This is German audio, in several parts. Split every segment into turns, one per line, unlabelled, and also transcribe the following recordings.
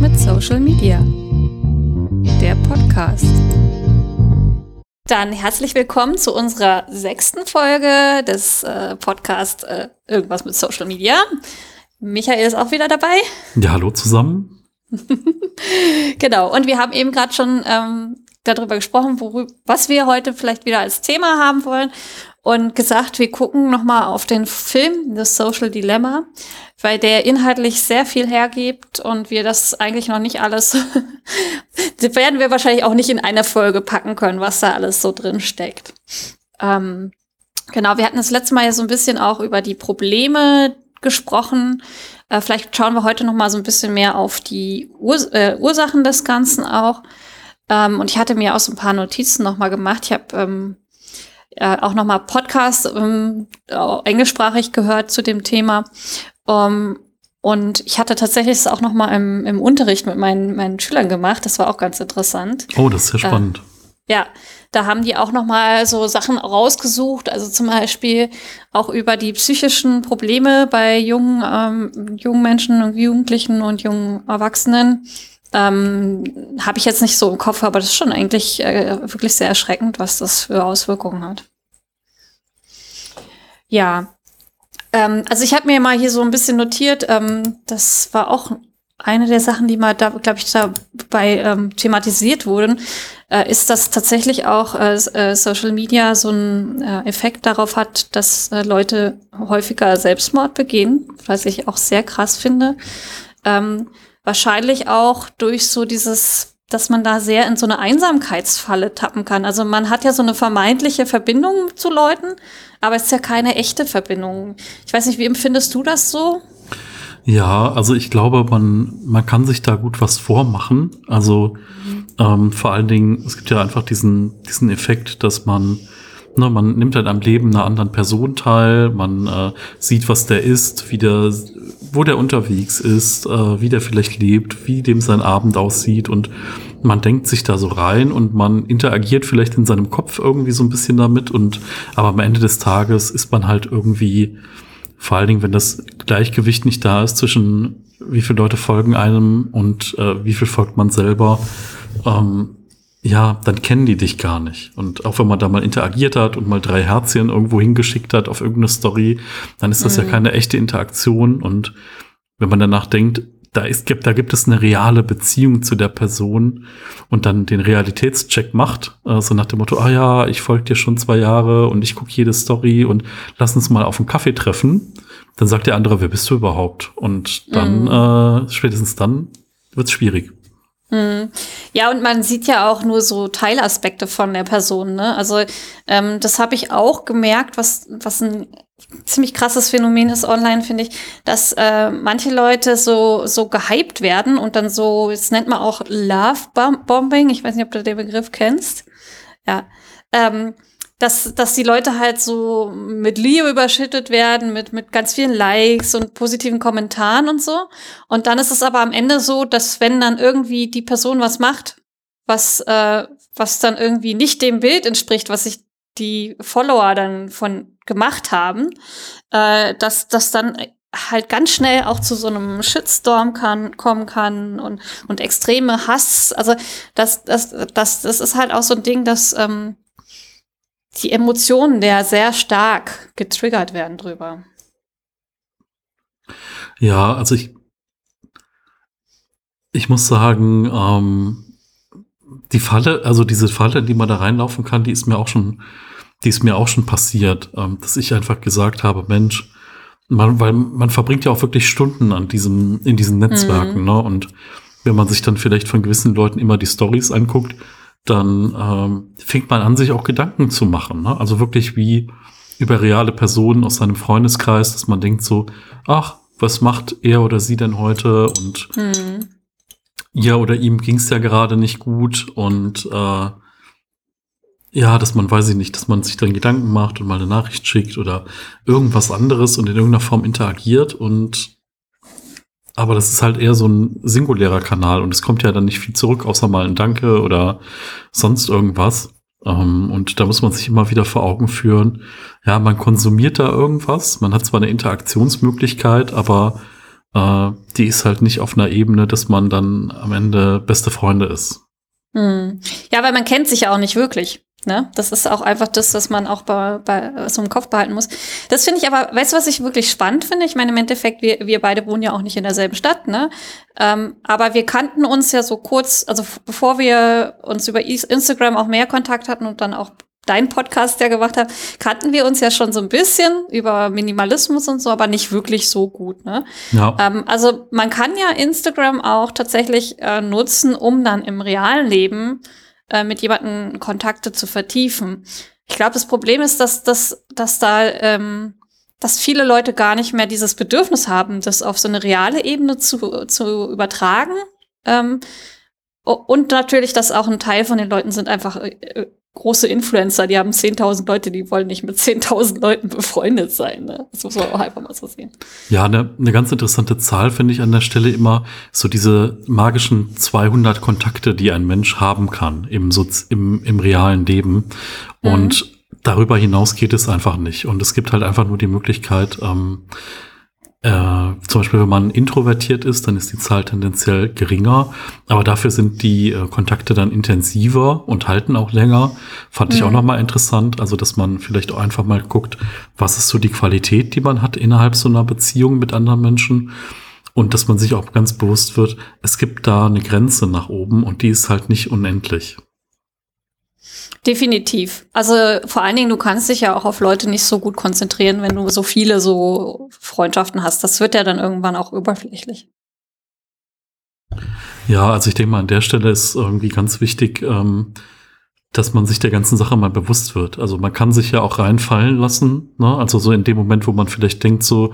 mit Social Media. Der Podcast. Dann herzlich willkommen zu unserer sechsten Folge des äh, Podcasts äh, Irgendwas mit Social Media. Michael ist auch wieder dabei.
Ja, hallo zusammen.
genau, und wir haben eben gerade schon ähm, darüber gesprochen, worüber, was wir heute vielleicht wieder als Thema haben wollen und gesagt, wir gucken nochmal auf den Film The Social Dilemma, weil der inhaltlich sehr viel hergibt und wir das eigentlich noch nicht alles, werden wir wahrscheinlich auch nicht in einer Folge packen können, was da alles so drin steckt. Ähm, genau, wir hatten das letzte Mal ja so ein bisschen auch über die Probleme gesprochen. Äh, vielleicht schauen wir heute nochmal so ein bisschen mehr auf die Urs äh, Ursachen des Ganzen auch. Ähm, und ich hatte mir auch so ein paar Notizen nochmal gemacht. Ich habe ähm, äh, auch nochmal Podcast ähm, englischsprachig gehört zu dem Thema. Ähm, und ich hatte tatsächlich es auch nochmal im, im Unterricht mit meinen, meinen Schülern gemacht. Das war auch ganz interessant.
Oh, das ist sehr spannend.
Äh, ja, da haben die auch nochmal so Sachen rausgesucht, also zum Beispiel auch über die psychischen Probleme bei jungen, ähm, jungen Menschen und Jugendlichen und jungen Erwachsenen. Ähm, Habe ich jetzt nicht so im Kopf, aber das ist schon eigentlich äh, wirklich sehr erschreckend, was das für Auswirkungen hat. Ja, ähm, also ich habe mir mal hier so ein bisschen notiert, ähm, das war auch eine der Sachen, die mal da, glaube ich, dabei ähm, thematisiert wurden, äh, ist, dass tatsächlich auch äh, äh Social Media so einen äh, Effekt darauf hat, dass äh, Leute häufiger Selbstmord begehen, was ich auch sehr krass finde. Ähm, wahrscheinlich auch durch so dieses, dass man da sehr in so eine Einsamkeitsfalle tappen kann. Also man hat ja so eine vermeintliche Verbindung zu Leuten, aber es ist ja keine echte Verbindung. Ich weiß nicht, wie empfindest du das so?
Ja, also ich glaube, man, man kann sich da gut was vormachen. Also mhm. ähm, vor allen Dingen, es gibt ja einfach diesen, diesen Effekt, dass man Ne, man nimmt halt am Leben einer anderen Person teil, man äh, sieht, was der ist, wie der, wo der unterwegs ist, äh, wie der vielleicht lebt, wie dem sein Abend aussieht. Und man denkt sich da so rein und man interagiert vielleicht in seinem Kopf irgendwie so ein bisschen damit. Und aber am Ende des Tages ist man halt irgendwie, vor allen Dingen, wenn das Gleichgewicht nicht da ist zwischen wie viele Leute folgen einem und äh, wie viel folgt man selber, ähm, ja, dann kennen die dich gar nicht. Und auch wenn man da mal interagiert hat und mal drei Herzchen irgendwo hingeschickt hat auf irgendeine Story, dann ist das mhm. ja keine echte Interaktion. Und wenn man danach denkt, da ist, gibt, da gibt es eine reale Beziehung zu der Person und dann den Realitätscheck macht, äh, so nach dem Motto, ah ja, ich folge dir schon zwei Jahre und ich gucke jede Story und lass uns mal auf einen Kaffee treffen, dann sagt der andere, wer bist du überhaupt? Und dann, mhm. äh, spätestens dann wird's schwierig.
Hm. Ja, und man sieht ja auch nur so Teilaspekte von der Person. Ne? Also ähm, das habe ich auch gemerkt, was, was ein ziemlich krasses Phänomen ist online, finde ich, dass äh, manche Leute so, so gehypt werden und dann so, jetzt nennt man auch Love-Bombing, ich weiß nicht, ob du den Begriff kennst. Ja. Ähm, dass, dass die Leute halt so mit Liebe überschüttet werden, mit, mit ganz vielen Likes und positiven Kommentaren und so. Und dann ist es aber am Ende so, dass wenn dann irgendwie die Person was macht, was, äh, was dann irgendwie nicht dem Bild entspricht, was sich die Follower dann von gemacht haben, äh, dass das dann halt ganz schnell auch zu so einem Shitstorm kann, kommen kann und, und extreme Hass. Also das, das, das, das ist halt auch so ein Ding, dass ähm, die Emotionen der sehr stark getriggert werden drüber.
Ja, also ich, ich muss sagen, ähm, die Falle, also diese Falle, die man da reinlaufen kann, die ist mir auch schon, die ist mir auch schon passiert, ähm, dass ich einfach gesagt habe, Mensch, man, weil man verbringt ja auch wirklich Stunden an diesem, in diesen Netzwerken, mhm. ne? Und wenn man sich dann vielleicht von gewissen Leuten immer die Stories anguckt, dann ähm, fängt man an, sich auch Gedanken zu machen. Ne? Also wirklich wie über reale Personen aus seinem Freundeskreis, dass man denkt so, ach, was macht er oder sie denn heute? Und hm. ja, oder ihm ging es ja gerade nicht gut. Und äh, ja, dass man, weiß ich nicht, dass man sich dann Gedanken macht und mal eine Nachricht schickt oder irgendwas anderes und in irgendeiner Form interagiert und aber das ist halt eher so ein singulärer Kanal und es kommt ja dann nicht viel zurück, außer mal ein Danke oder sonst irgendwas. Ähm, und da muss man sich immer wieder vor Augen führen, ja, man konsumiert da irgendwas, man hat zwar eine Interaktionsmöglichkeit, aber äh, die ist halt nicht auf einer Ebene, dass man dann am Ende beste Freunde ist.
Hm. Ja, weil man kennt sich ja auch nicht wirklich. Ne? Das ist auch einfach das, was man auch bei, bei so im Kopf behalten muss. Das finde ich aber, weißt du, was ich wirklich spannend finde? Ich meine, im Endeffekt, wir, wir beide wohnen ja auch nicht in derselben Stadt, ne? Ähm, aber wir kannten uns ja so kurz, also bevor wir uns über Instagram auch mehr Kontakt hatten und dann auch dein Podcast ja gemacht haben, kannten wir uns ja schon so ein bisschen über Minimalismus und so, aber nicht wirklich so gut. Ne? Ja. Ähm, also man kann ja Instagram auch tatsächlich äh, nutzen, um dann im realen Leben äh, mit jemandem Kontakte zu vertiefen. Ich glaube, das Problem ist, dass, dass, dass da ähm, dass viele Leute gar nicht mehr dieses Bedürfnis haben, das auf so eine reale Ebene zu, zu übertragen. Ähm, und natürlich, dass auch ein Teil von den Leuten sind einfach äh, große Influencer, die haben 10.000 Leute, die wollen nicht mit 10.000 Leuten befreundet sein. Ne? Das muss man auch einfach mal so sehen.
Ja, eine, eine ganz interessante Zahl finde ich an der Stelle immer so diese magischen 200 Kontakte, die ein Mensch haben kann im, Sozi im, im realen Leben. Und mhm. darüber hinaus geht es einfach nicht. Und es gibt halt einfach nur die Möglichkeit, ähm, äh, zum Beispiel, wenn man introvertiert ist, dann ist die Zahl tendenziell geringer, aber dafür sind die äh, Kontakte dann intensiver und halten auch länger. Fand mhm. ich auch mhm. nochmal interessant, also dass man vielleicht auch einfach mal guckt, was ist so die Qualität, die man hat innerhalb so einer Beziehung mit anderen Menschen und dass man sich auch ganz bewusst wird, es gibt da eine Grenze nach oben und die ist halt nicht unendlich.
Definitiv. Also vor allen Dingen, du kannst dich ja auch auf Leute nicht so gut konzentrieren, wenn du so viele so Freundschaften hast. Das wird ja dann irgendwann auch überflächlich.
Ja, also ich denke mal, an der Stelle ist irgendwie ganz wichtig, ähm, dass man sich der ganzen Sache mal bewusst wird. Also man kann sich ja auch reinfallen lassen, ne? also so in dem Moment, wo man vielleicht denkt so,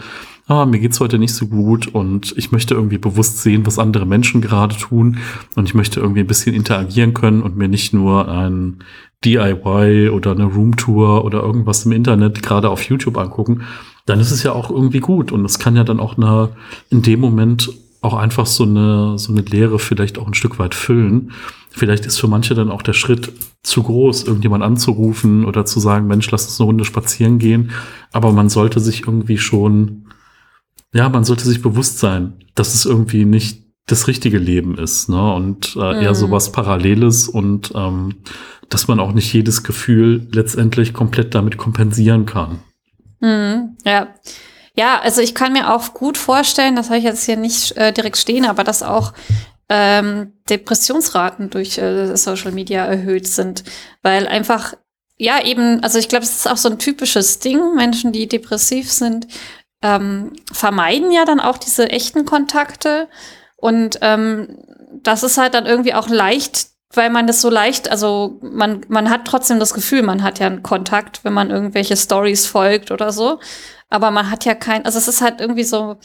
ah, mir geht's heute nicht so gut und ich möchte irgendwie bewusst sehen, was andere Menschen gerade tun und ich möchte irgendwie ein bisschen interagieren können und mir nicht nur ein DIY oder eine Roomtour oder irgendwas im Internet gerade auf YouTube angucken, dann ist es ja auch irgendwie gut und es kann ja dann auch eine, in dem Moment auch einfach so eine, so eine Lehre vielleicht auch ein Stück weit füllen. Vielleicht ist für manche dann auch der Schritt zu groß, irgendjemand anzurufen oder zu sagen, Mensch, lass uns eine Runde spazieren gehen. Aber man sollte sich irgendwie schon ja, man sollte sich bewusst sein, dass es irgendwie nicht das richtige Leben ist, ne? Und äh, eher mhm. sowas Paralleles und ähm, dass man auch nicht jedes Gefühl letztendlich komplett damit kompensieren kann.
Mhm, ja. Ja, also ich kann mir auch gut vorstellen, das habe ich jetzt hier nicht äh, direkt stehen, aber dass auch ähm, Depressionsraten durch äh, Social Media erhöht sind, weil einfach ja eben, also ich glaube, es ist auch so ein typisches Ding, Menschen, die depressiv sind, ähm, vermeiden ja dann auch diese echten Kontakte. Und ähm, das ist halt dann irgendwie auch leicht, weil man das so leicht, also man, man hat trotzdem das Gefühl, man hat ja einen Kontakt, wenn man irgendwelche Stories folgt oder so. Aber man hat ja kein, also es ist halt irgendwie so,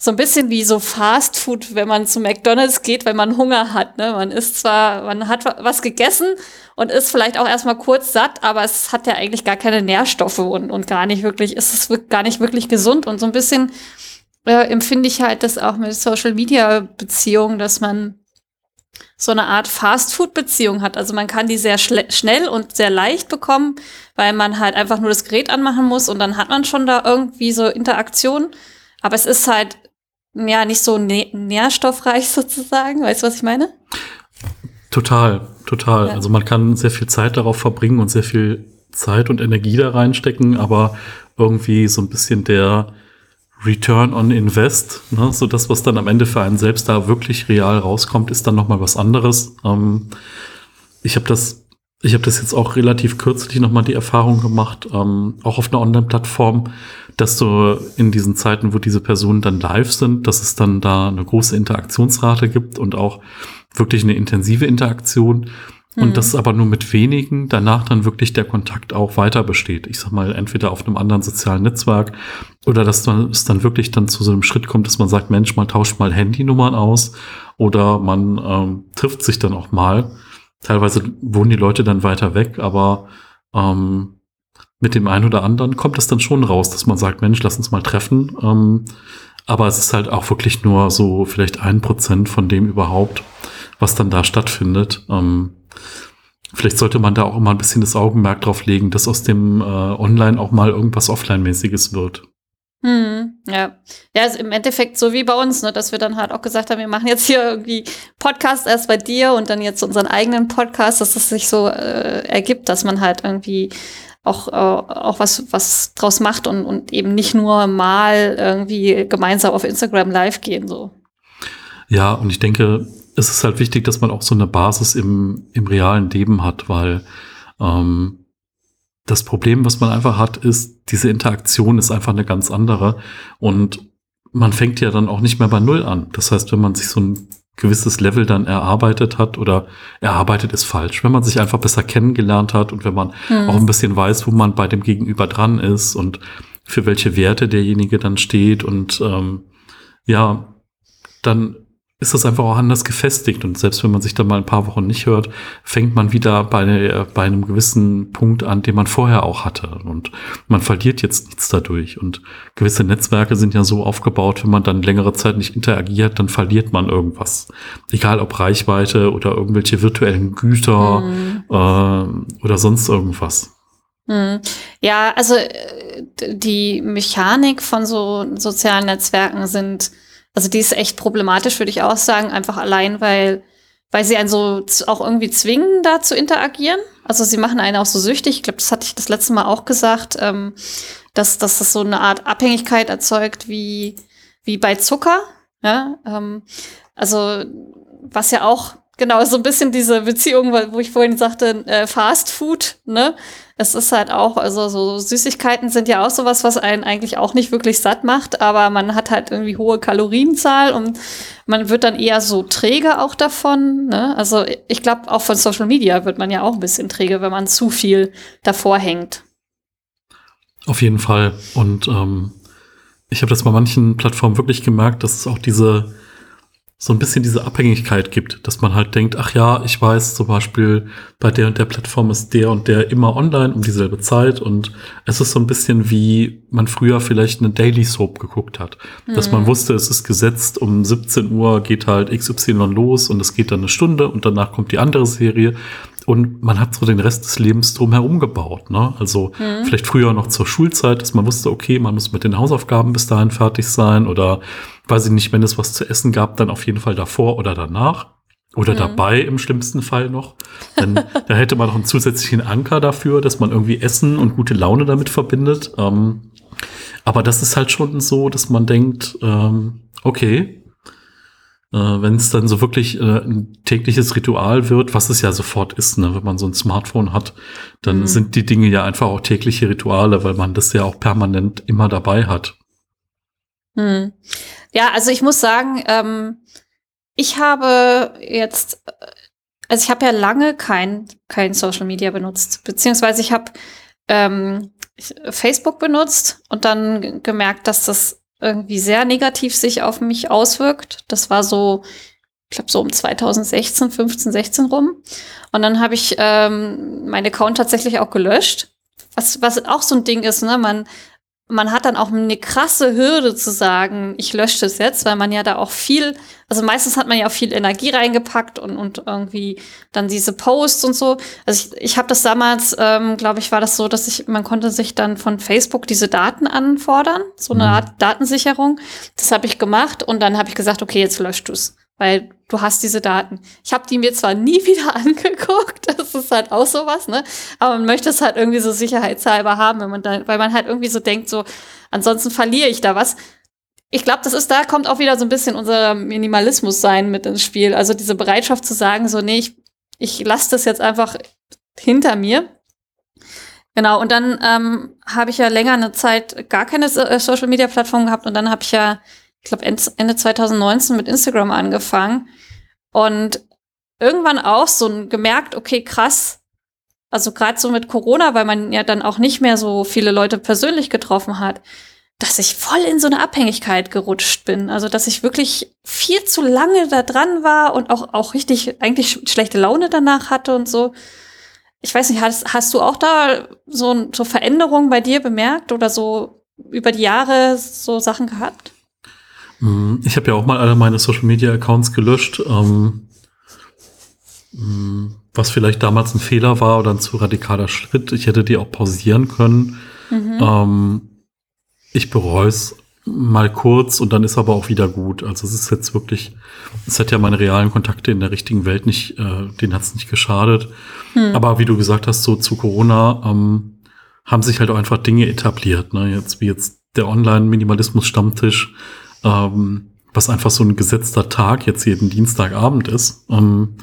so ein bisschen wie so Fast Food, wenn man zu McDonalds geht, wenn man Hunger hat. Ne? Man ist zwar, man hat was gegessen und ist vielleicht auch erstmal kurz satt, aber es hat ja eigentlich gar keine Nährstoffe und, und gar nicht wirklich, ist es gar nicht wirklich gesund. Und so ein bisschen äh, empfinde ich halt das auch mit Social Media Beziehungen, dass man so eine Art Fast-Food-Beziehung hat. Also man kann die sehr schnell und sehr leicht bekommen, weil man halt einfach nur das Gerät anmachen muss und dann hat man schon da irgendwie so Interaktion. Aber es ist halt ja nicht so nährstoffreich sozusagen. Weißt du, was ich meine?
Total, total. Ja. Also man kann sehr viel Zeit darauf verbringen und sehr viel Zeit und Energie da reinstecken, aber irgendwie so ein bisschen der Return on Invest, ne, so das, was dann am Ende für einen selbst da wirklich real rauskommt, ist dann noch mal was anderes. Ähm, ich habe das, ich habe das jetzt auch relativ kürzlich noch mal die Erfahrung gemacht, ähm, auch auf einer Online-Plattform, dass du in diesen Zeiten, wo diese Personen dann live sind, dass es dann da eine große Interaktionsrate gibt und auch wirklich eine intensive Interaktion. Und mhm. das aber nur mit wenigen, danach dann wirklich der Kontakt auch weiter besteht. Ich sag mal, entweder auf einem anderen sozialen Netzwerk oder dass es dann wirklich dann zu so einem Schritt kommt, dass man sagt, Mensch, man tauscht mal Handynummern aus oder man ähm, trifft sich dann auch mal. Teilweise wohnen die Leute dann weiter weg, aber ähm, mit dem einen oder anderen kommt es dann schon raus, dass man sagt, Mensch, lass uns mal treffen. Ähm, aber es ist halt auch wirklich nur so vielleicht ein Prozent von dem überhaupt, was dann da stattfindet. Ähm, vielleicht sollte man da auch immer ein bisschen das Augenmerk drauf legen, dass aus dem äh, Online auch mal irgendwas Offline-mäßiges wird.
Hm, ja. Ja, also im Endeffekt so wie bei uns, ne, dass wir dann halt auch gesagt haben, wir machen jetzt hier irgendwie Podcast erst bei dir und dann jetzt unseren eigenen Podcast, dass es sich so äh, ergibt, dass man halt irgendwie auch, äh, auch was, was draus macht und, und eben nicht nur mal irgendwie gemeinsam auf Instagram live gehen, so.
Ja, und ich denke, es ist halt wichtig, dass man auch so eine Basis im, im realen Leben hat, weil ähm, das Problem, was man einfach hat, ist, diese Interaktion ist einfach eine ganz andere. Und man fängt ja dann auch nicht mehr bei Null an. Das heißt, wenn man sich so ein gewisses Level dann erarbeitet hat oder erarbeitet ist falsch, wenn man sich einfach besser kennengelernt hat und wenn man hm. auch ein bisschen weiß, wo man bei dem Gegenüber dran ist und für welche Werte derjenige dann steht und ähm, ja, dann ist das einfach auch anders gefestigt. Und selbst wenn man sich dann mal ein paar Wochen nicht hört, fängt man wieder bei, bei einem gewissen Punkt an, den man vorher auch hatte. Und man verliert jetzt nichts dadurch. Und gewisse Netzwerke sind ja so aufgebaut, wenn man dann längere Zeit nicht interagiert, dann verliert man irgendwas. Egal ob Reichweite oder irgendwelche virtuellen Güter mhm. äh, oder sonst irgendwas.
Mhm. Ja, also äh, die Mechanik von so sozialen Netzwerken sind also die ist echt problematisch, würde ich auch sagen, einfach allein, weil, weil sie einen so auch irgendwie zwingen, da zu interagieren. Also sie machen einen auch so süchtig. Ich glaube, das hatte ich das letzte Mal auch gesagt, ähm, dass, dass das so eine Art Abhängigkeit erzeugt wie, wie bei Zucker. Ja, ähm, also was ja auch genau so ein bisschen diese Beziehung, wo ich vorhin sagte, äh, Fast Food, ne? es ist halt auch, also so Süßigkeiten sind ja auch sowas, was einen eigentlich auch nicht wirklich satt macht, aber man hat halt irgendwie hohe Kalorienzahl und man wird dann eher so träge auch davon. Ne? Also ich glaube, auch von Social Media wird man ja auch ein bisschen träge, wenn man zu viel davor hängt.
Auf jeden Fall. Und ähm, ich habe das bei manchen Plattformen wirklich gemerkt, dass es auch diese so ein bisschen diese Abhängigkeit gibt, dass man halt denkt, ach ja, ich weiß zum Beispiel, bei der und der Plattform ist der und der immer online um dieselbe Zeit und es ist so ein bisschen wie man früher vielleicht eine Daily Soap geguckt hat, mhm. dass man mhm. wusste, es ist gesetzt, um 17 Uhr geht halt XY los und es geht dann eine Stunde und danach kommt die andere Serie und man hat so den Rest des Lebens drumherum gebaut. Ne? Also mhm. vielleicht früher noch zur Schulzeit, dass man wusste, okay, man muss mit den Hausaufgaben bis dahin fertig sein oder weiß ich nicht, wenn es was zu essen gab, dann auf jeden Fall davor oder danach. Oder mhm. dabei im schlimmsten Fall noch. Denn da hätte man noch einen zusätzlichen Anker dafür, dass man irgendwie Essen und gute Laune damit verbindet. Ähm, aber das ist halt schon so, dass man denkt, ähm, okay, äh, wenn es dann so wirklich äh, ein tägliches Ritual wird, was es ja sofort ist, ne? wenn man so ein Smartphone hat, dann mhm. sind die Dinge ja einfach auch tägliche Rituale, weil man das ja auch permanent immer dabei hat.
Mhm. Ja, also ich muss sagen, ähm, ich habe jetzt, also ich habe ja lange kein, kein Social Media benutzt, beziehungsweise ich habe ähm, Facebook benutzt und dann gemerkt, dass das irgendwie sehr negativ sich auf mich auswirkt. Das war so, ich glaube, so um 2016, 15, 16 rum. Und dann habe ich ähm, meinen Account tatsächlich auch gelöscht. Was, was auch so ein Ding ist, ne? Man, man hat dann auch eine krasse Hürde zu sagen, ich lösche das jetzt, weil man ja da auch viel, also meistens hat man ja auch viel Energie reingepackt und, und irgendwie dann diese Posts und so. Also ich, ich habe das damals, ähm, glaube ich, war das so, dass ich, man konnte sich dann von Facebook diese Daten anfordern, so eine mhm. Art Datensicherung. Das habe ich gemacht und dann habe ich gesagt, okay, jetzt löscht du's weil du hast diese Daten. Ich habe die mir zwar nie wieder angeguckt, das ist halt auch sowas, ne? Aber man möchte es halt irgendwie so sicherheitshalber haben, wenn man da, weil man halt irgendwie so denkt, so, ansonsten verliere ich da was. Ich glaube, das ist, da kommt auch wieder so ein bisschen unser Minimalismus sein mit ins Spiel. Also diese Bereitschaft zu sagen, so, nee, ich, ich lasse das jetzt einfach hinter mir. Genau, und dann ähm, habe ich ja länger eine Zeit gar keine äh, Social Media Plattform gehabt und dann habe ich ja ich glaube, Ende 2019 mit Instagram angefangen und irgendwann auch so gemerkt, okay, krass, also gerade so mit Corona, weil man ja dann auch nicht mehr so viele Leute persönlich getroffen hat, dass ich voll in so eine Abhängigkeit gerutscht bin. Also, dass ich wirklich viel zu lange da dran war und auch, auch richtig eigentlich schlechte Laune danach hatte und so. Ich weiß nicht, hast, hast du auch da so, so Veränderungen bei dir bemerkt oder so über die Jahre so Sachen gehabt?
Mhm. Ich habe ja auch mal alle meine Social Media Accounts gelöscht, ähm, mhm. was vielleicht damals ein Fehler war oder ein zu radikaler Schritt. Ich hätte die auch pausieren können. Mhm. Ähm, ich bereue es mal kurz und dann ist aber auch wieder gut. Also es ist jetzt wirklich, es hat ja meine realen Kontakte in der richtigen Welt nicht, äh, denen hat es nicht geschadet. Hm. Aber wie du gesagt hast, so zu Corona ähm, haben sich halt auch einfach Dinge etabliert. Ne? Jetzt wie jetzt der Online-Minimalismus-Stammtisch, ähm, was einfach so ein gesetzter Tag jetzt jeden Dienstagabend ist. Ähm,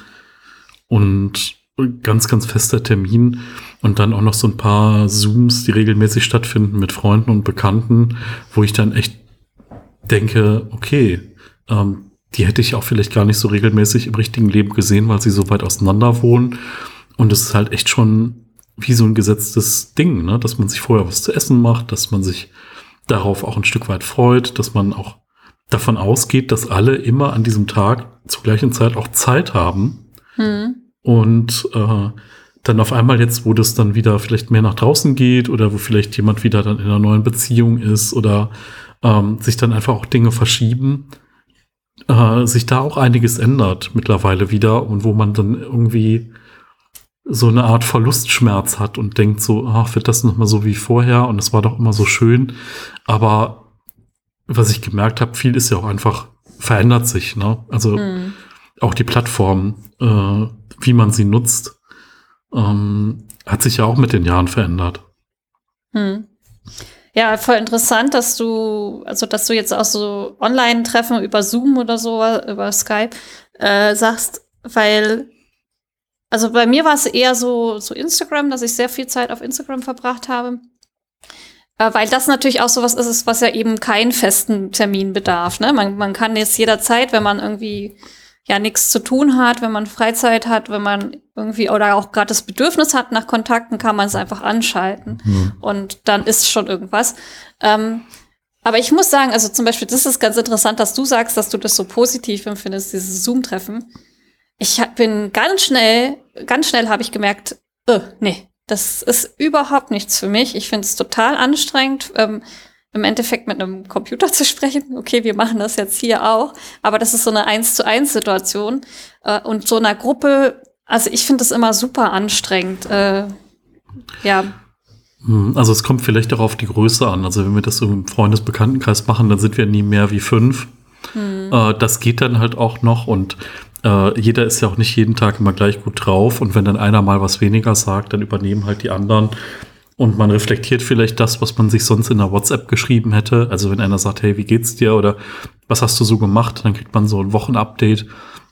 und ganz, ganz fester Termin und dann auch noch so ein paar Zooms, die regelmäßig stattfinden mit Freunden und Bekannten, wo ich dann echt denke, okay, ähm, die hätte ich auch vielleicht gar nicht so regelmäßig im richtigen Leben gesehen, weil sie so weit auseinander wohnen. Und es ist halt echt schon wie so ein gesetztes Ding, ne? dass man sich vorher was zu essen macht, dass man sich darauf auch ein Stück weit freut, dass man auch davon ausgeht, dass alle immer an diesem Tag zur gleichen Zeit auch Zeit haben. Hm. Und äh, dann auf einmal jetzt, wo das dann wieder vielleicht mehr nach draußen geht oder wo vielleicht jemand wieder dann in einer neuen Beziehung ist oder ähm, sich dann einfach auch Dinge verschieben, äh, sich da auch einiges ändert mittlerweile wieder und wo man dann irgendwie so eine Art Verlustschmerz hat und denkt so, ach, wird das noch mal so wie vorher und es war doch immer so schön. Aber was ich gemerkt habe, viel ist ja auch einfach verändert sich. Ne? Also mhm. auch die Plattform, äh, wie man sie nutzt, ähm, hat sich ja auch mit den Jahren verändert.
Hm. Ja, voll interessant, dass du, also dass du jetzt auch so Online-Treffen über Zoom oder so, über Skype äh, sagst, weil, also bei mir war es eher so, so Instagram, dass ich sehr viel Zeit auf Instagram verbracht habe. Äh, weil das natürlich auch sowas ist, was ja eben keinen festen Termin bedarf. Ne? Man, man kann jetzt jederzeit, wenn man irgendwie ja nichts zu tun hat, wenn man Freizeit hat, wenn man irgendwie oder auch gerade das Bedürfnis hat nach Kontakten, kann man es einfach anschalten mhm. und dann ist schon irgendwas. Ähm, aber ich muss sagen, also zum Beispiel, das ist ganz interessant, dass du sagst, dass du das so positiv empfindest, dieses Zoom-Treffen. Ich bin ganz schnell, ganz schnell habe ich gemerkt, äh, nee, das ist überhaupt nichts für mich. Ich finde es total anstrengend. Ähm, im Endeffekt mit einem Computer zu sprechen. Okay, wir machen das jetzt hier auch, aber das ist so eine eins zu eins Situation äh, und so einer Gruppe. Also ich finde das immer super anstrengend. Äh, ja.
Hm, also es kommt vielleicht auch auf die Größe an. Also wenn wir das so im Freundesbekanntenkreis machen, dann sind wir nie mehr wie fünf. Hm. Äh, das geht dann halt auch noch und äh, jeder ist ja auch nicht jeden Tag immer gleich gut drauf und wenn dann einer mal was weniger sagt, dann übernehmen halt die anderen und man reflektiert vielleicht das, was man sich sonst in der WhatsApp geschrieben hätte. Also wenn einer sagt, hey, wie geht's dir oder was hast du so gemacht, dann kriegt man so ein Wochenupdate,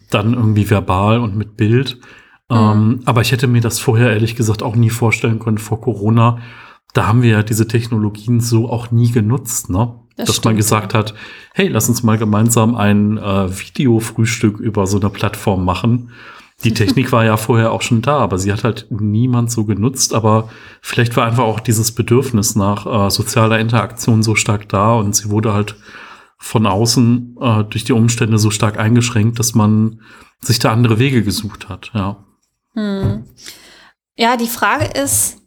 dann irgendwie verbal und mit Bild. Mhm. Ähm, aber ich hätte mir das vorher ehrlich gesagt auch nie vorstellen können vor Corona. Da haben wir ja diese Technologien so auch nie genutzt, ne? Das Dass stimmt, man gesagt hat, hey, lass uns mal gemeinsam ein äh, Videofrühstück über so eine Plattform machen. Die Technik war ja vorher auch schon da, aber sie hat halt niemand so genutzt. Aber vielleicht war einfach auch dieses Bedürfnis nach äh, sozialer Interaktion so stark da und sie wurde halt von außen äh, durch die Umstände so stark eingeschränkt, dass man sich da andere Wege gesucht hat. Ja,
hm. ja die Frage ist,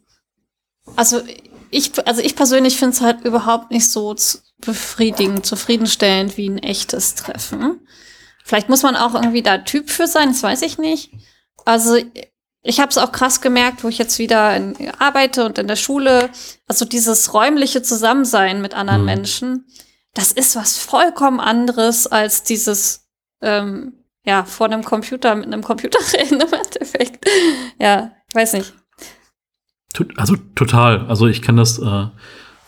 also ich, also ich persönlich finde es halt überhaupt nicht so befriedigend, zufriedenstellend wie ein echtes Treffen. Vielleicht muss man auch irgendwie da Typ für sein, das weiß ich nicht. Also ich habe es auch krass gemerkt, wo ich jetzt wieder in, arbeite und in der Schule. Also dieses räumliche Zusammensein mit anderen mhm. Menschen, das ist was vollkommen anderes als dieses ähm, ja vor einem Computer mit einem Computer reden im Endeffekt. Ja, weiß nicht.
Also total. Also ich kann das. Äh,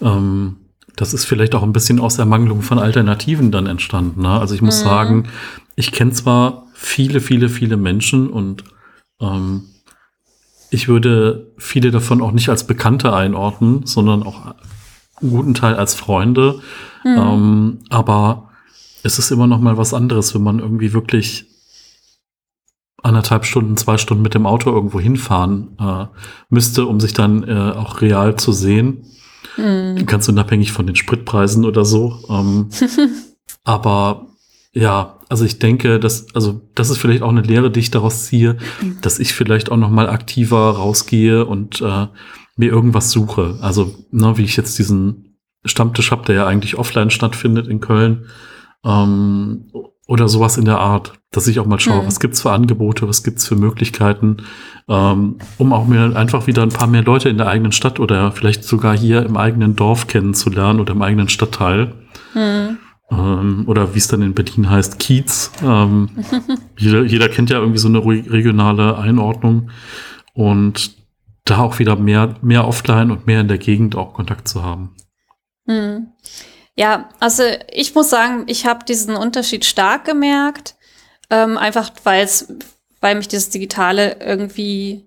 ähm das ist vielleicht auch ein bisschen aus Ermangelung von Alternativen dann entstanden. Ne? Also ich muss mhm. sagen, ich kenne zwar viele, viele, viele Menschen und ähm, ich würde viele davon auch nicht als Bekannte einordnen, sondern auch einen guten Teil als Freunde. Mhm. Ähm, aber es ist immer noch mal was anderes, wenn man irgendwie wirklich anderthalb Stunden, zwei Stunden mit dem Auto irgendwo hinfahren äh, müsste, um sich dann äh, auch real zu sehen. Mhm. Ganz unabhängig von den Spritpreisen oder so. Ähm, aber ja, also ich denke, dass, also das ist vielleicht auch eine Lehre, die ich daraus ziehe, dass ich vielleicht auch noch mal aktiver rausgehe und äh, mir irgendwas suche. Also, ne, wie ich jetzt diesen Stammtisch habe, der ja eigentlich offline stattfindet in Köln. Ähm, oder sowas in der Art, dass ich auch mal schaue,
Hm.
was gibt's für Angebote, was gibt's für Möglichkeiten, ähm, um auch mir einfach wieder ein paar mehr Leute in der eigenen Stadt oder vielleicht sogar hier im eigenen Dorf kennenzulernen oder im eigenen Stadtteil.
Hm.
Ähm, oder wie es dann in Berlin heißt, Kiez. Ähm, jeder, jeder kennt ja irgendwie so eine re- regionale Einordnung und da auch wieder mehr, mehr offline und mehr in der Gegend auch Kontakt zu haben.
Hm. Ja, also ich muss sagen, ich habe diesen Unterschied stark gemerkt, ähm, einfach weil es, weil mich dieses Digitale irgendwie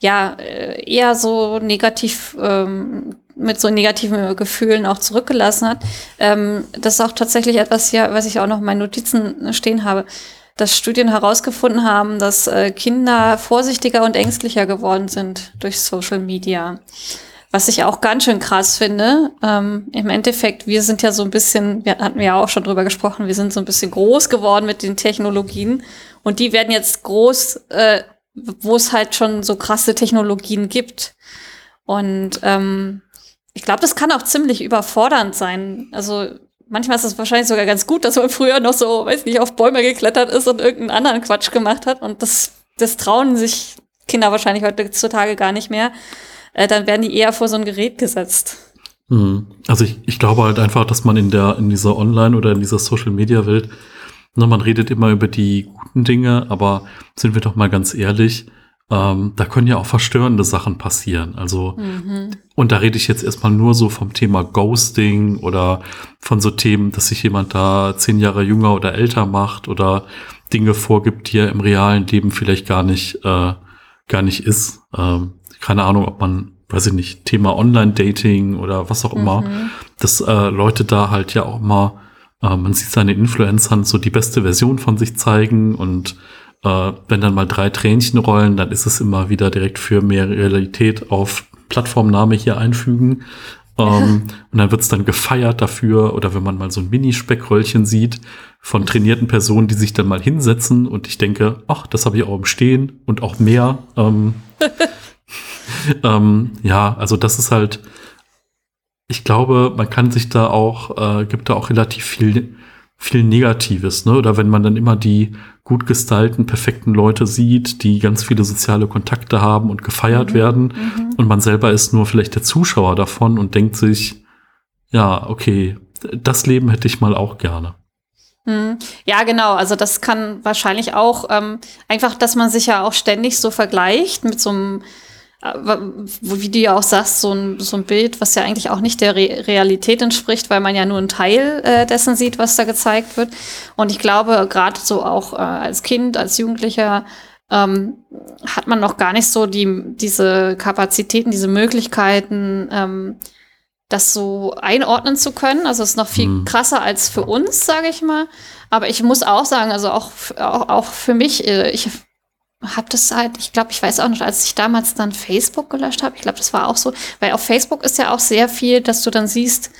ja äh, eher so negativ ähm, mit so negativen Gefühlen auch zurückgelassen hat. Ähm, das ist auch tatsächlich etwas hier, was ich auch noch in meinen Notizen stehen habe, dass Studien herausgefunden haben, dass äh, Kinder vorsichtiger und ängstlicher geworden sind durch Social Media. Was ich auch ganz schön krass finde. Ähm, Im Endeffekt, wir sind ja so ein bisschen, wir hatten ja auch schon drüber gesprochen, wir sind so ein bisschen groß geworden mit den Technologien und die werden jetzt groß, äh, wo es halt schon so krasse Technologien gibt. Und ähm, ich glaube, das kann auch ziemlich überfordernd sein. Also manchmal ist es wahrscheinlich sogar ganz gut, dass man früher noch so, weiß nicht, auf Bäume geklettert ist und irgendeinen anderen Quatsch gemacht hat. Und das, das trauen sich Kinder wahrscheinlich heutzutage gar nicht mehr. Äh, dann werden die eher vor so ein Gerät gesetzt.
Mhm. Also ich, ich glaube halt einfach, dass man in der, in dieser Online- oder in dieser Social-Media-Welt, ne, man redet immer über die guten Dinge, aber sind wir doch mal ganz ehrlich, ähm, da können ja auch verstörende Sachen passieren. Also,
Mhm.
und da rede ich jetzt erstmal nur so vom Thema Ghosting oder von so Themen, dass sich jemand da zehn Jahre jünger oder älter macht oder Dinge vorgibt, die er im realen Leben vielleicht gar nicht, äh, gar nicht ist. Ähm, keine Ahnung, ob man, weiß ich nicht, Thema Online-Dating oder was auch immer,
Mhm.
dass äh, Leute da halt ja auch mal, äh, man sieht seine Influencern so die beste Version von sich zeigen und äh, wenn dann mal drei Tränchen rollen, dann ist es immer wieder direkt für mehr Realität auf Plattformname hier einfügen. Ähm, und dann wird's dann gefeiert dafür, oder wenn man mal so ein Mini-Speckröllchen sieht von trainierten Personen, die sich dann mal hinsetzen und ich denke, ach, das habe ich auch im Stehen und auch mehr. Ähm, ähm, ja, also das ist halt, ich glaube, man kann sich da auch, äh, gibt da auch relativ viel, viel Negatives, ne? Oder wenn man dann immer die gut gestylten, perfekten Leute sieht, die ganz viele soziale Kontakte haben und gefeiert
Mhm.
werden
Mhm.
und man selber ist nur vielleicht der Zuschauer davon und denkt sich, ja, okay, das Leben hätte ich mal auch gerne.
Mhm. Ja, genau. Also das kann wahrscheinlich auch ähm, einfach, dass man sich ja auch ständig so vergleicht mit so einem, wie du ja auch sagst, so ein, so ein Bild, was ja eigentlich auch nicht der Re Realität entspricht, weil man ja nur einen Teil äh, dessen sieht, was da gezeigt wird. Und ich glaube, gerade so auch äh, als Kind, als Jugendlicher, ähm, hat man noch gar nicht so die, diese Kapazitäten, diese Möglichkeiten, ähm, das so einordnen zu können. Also es ist noch viel
Mhm.
krasser als für uns, sage ich mal. Aber ich muss auch sagen, also auch, auch, auch für mich, äh, ich habe das halt, ich glaube, ich weiß auch nicht, als ich damals dann Facebook gelöscht habe, ich glaube, das war auch so, weil auf Facebook ist ja auch sehr viel, dass du dann siehst,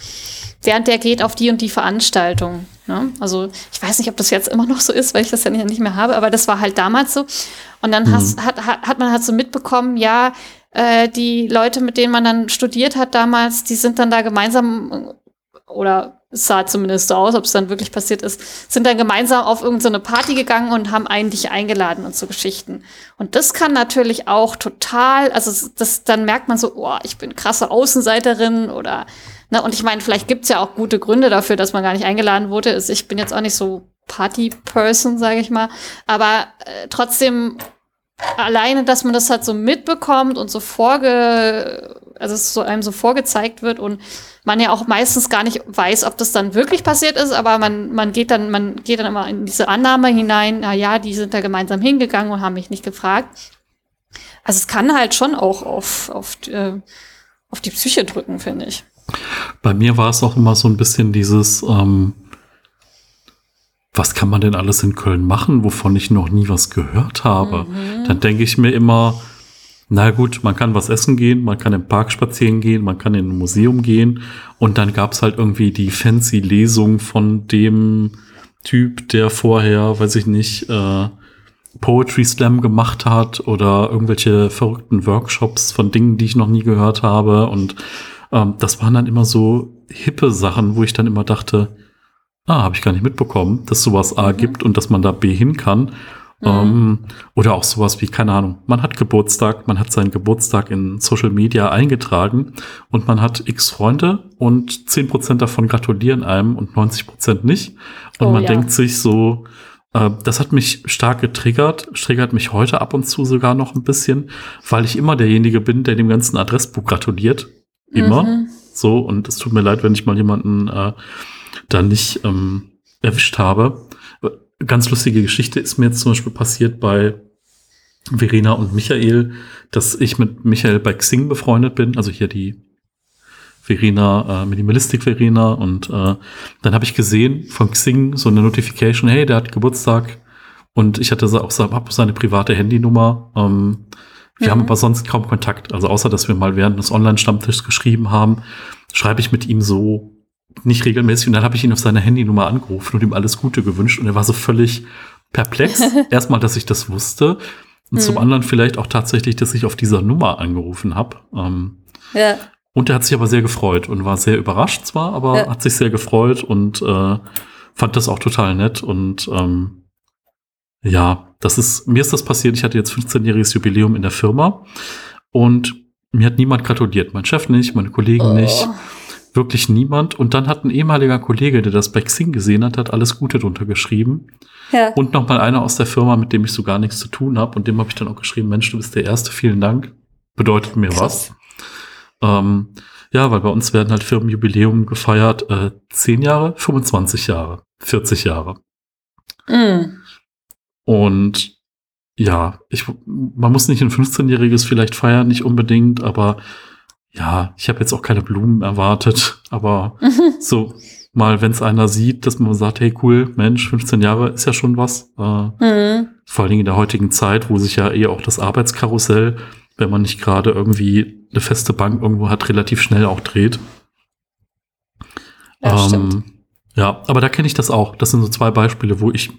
und der geht auf die und die Veranstaltung. Ne? Also ich weiß nicht, ob das jetzt immer noch so ist, weil ich das ja nicht, mehr habe, aber das war halt damals so. Und dann
Mhm.
hast, hat, hat, hat man halt so mitbekommen, ja, äh, die Leute, mit denen man dann studiert hat damals, die sind dann da gemeinsam oder es sah zumindest so aus, ob es dann wirklich passiert ist, sind dann gemeinsam auf irgendeine Party gegangen und haben einen dich eingeladen und so Geschichten. Und das kann natürlich auch total, also das, dann merkt man so, oh, ich bin krasse Außenseiterin oder, ne, und ich meine, vielleicht gibt's ja auch gute Gründe dafür, dass man gar nicht eingeladen wurde. Also ich bin jetzt auch nicht so Party-Person, sage ich mal, aber äh, trotzdem alleine, dass man das halt so mitbekommt und so vorge, also es so einem so vorgezeigt wird und man ja auch meistens gar nicht weiß, ob das dann wirklich passiert ist, aber man, man geht dann, man geht dann immer in diese Annahme hinein, na ja, die sind da gemeinsam hingegangen und haben mich nicht gefragt. Also es kann halt schon auch auf, auf, äh, auf die Psyche drücken, finde ich.
Bei mir war es auch immer so ein bisschen dieses, ähm, was kann man denn alles in Köln machen, wovon ich noch nie was gehört habe? Dann denke ich mir immer, na gut, man kann was essen gehen, man kann im Park spazieren gehen, man kann in ein Museum gehen und dann gab es halt irgendwie die fancy Lesung von dem Typ, der vorher, weiß ich nicht, äh, Poetry Slam gemacht hat oder irgendwelche verrückten Workshops von Dingen, die ich noch nie gehört habe und ähm, das waren dann immer so hippe Sachen, wo ich dann immer dachte, ah, habe ich gar nicht mitbekommen, dass sowas A
Mhm.
gibt und dass man da B hin kann. Ähm, oder auch sowas wie, keine Ahnung, man hat Geburtstag, man hat seinen Geburtstag in Social Media eingetragen und man hat x Freunde und 10% davon gratulieren einem und 90% nicht. Und
Oh,
man
ja.
denkt sich so, äh, das hat mich stark getriggert, triggert mich heute ab und zu sogar noch ein bisschen, weil ich immer derjenige bin, der dem ganzen Adressbuch gratuliert. Immer.
Mhm.
So, und es tut mir leid, wenn ich mal jemanden äh, da nicht ähm, erwischt habe. Ganz lustige Geschichte ist mir jetzt zum Beispiel passiert bei Verena und Michael, dass ich mit Michael bei Xing befreundet bin, also hier die Verena, äh, Minimalistik Verena und äh, dann habe ich gesehen von Xing so eine Notification, hey, der hat Geburtstag und ich hatte auch hab seine private Handynummer. Ähm, wir
Mhm.
haben aber sonst kaum Kontakt, also außer dass wir mal während des Online-Stammtischs geschrieben haben, schreibe ich mit ihm so nicht regelmäßig und dann habe ich ihn auf seine Handynummer angerufen und ihm alles Gute gewünscht und er war so völlig perplex. Erstmal, dass ich das wusste und zum
Mhm.
anderen vielleicht auch tatsächlich, dass ich auf dieser Nummer angerufen habe. Ähm,
Ja.
und er hat sich aber sehr gefreut und war sehr überrascht zwar, aber
Ja.
hat sich sehr gefreut und äh, fand das auch total nett. Und ähm, ja, das ist, mir ist das passiert. Ich hatte jetzt 15-jähriges Jubiläum in der Firma und mir hat niemand gratuliert. Mein Chef nicht, meine Kollegen nicht, Wirklich niemand. Und dann hat ein ehemaliger Kollege, der das bei Xing gesehen hat, hat alles Gute drunter geschrieben.
Ja.
Und noch mal einer aus der Firma, mit dem ich so gar nichts zu tun habe. Und dem habe ich dann auch geschrieben, Mensch, du bist der Erste, vielen Dank. Bedeutet mir was. Ähm, ja, weil bei uns werden halt Firmenjubiläum gefeiert. Äh, 10 Jahre, 25 Jahre, 40 Jahre.
Mhm.
Und ja, ich, man muss nicht ein 15-jähriges vielleicht feiern, nicht unbedingt, aber ja, ich habe jetzt auch keine Blumen erwartet. Aber so mal, wenn es einer sieht, dass man sagt, hey cool, Mensch, 15 Jahre ist ja schon was. Äh,
Mhm.
vor allen Dingen in der heutigen Zeit, wo sich ja eh auch das Arbeitskarussell, wenn man nicht gerade irgendwie eine feste Bank irgendwo hat, relativ schnell auch dreht.
Ja, stimmt.
ja, aber da kenne ich das auch. Das sind so zwei Beispiele, wo ich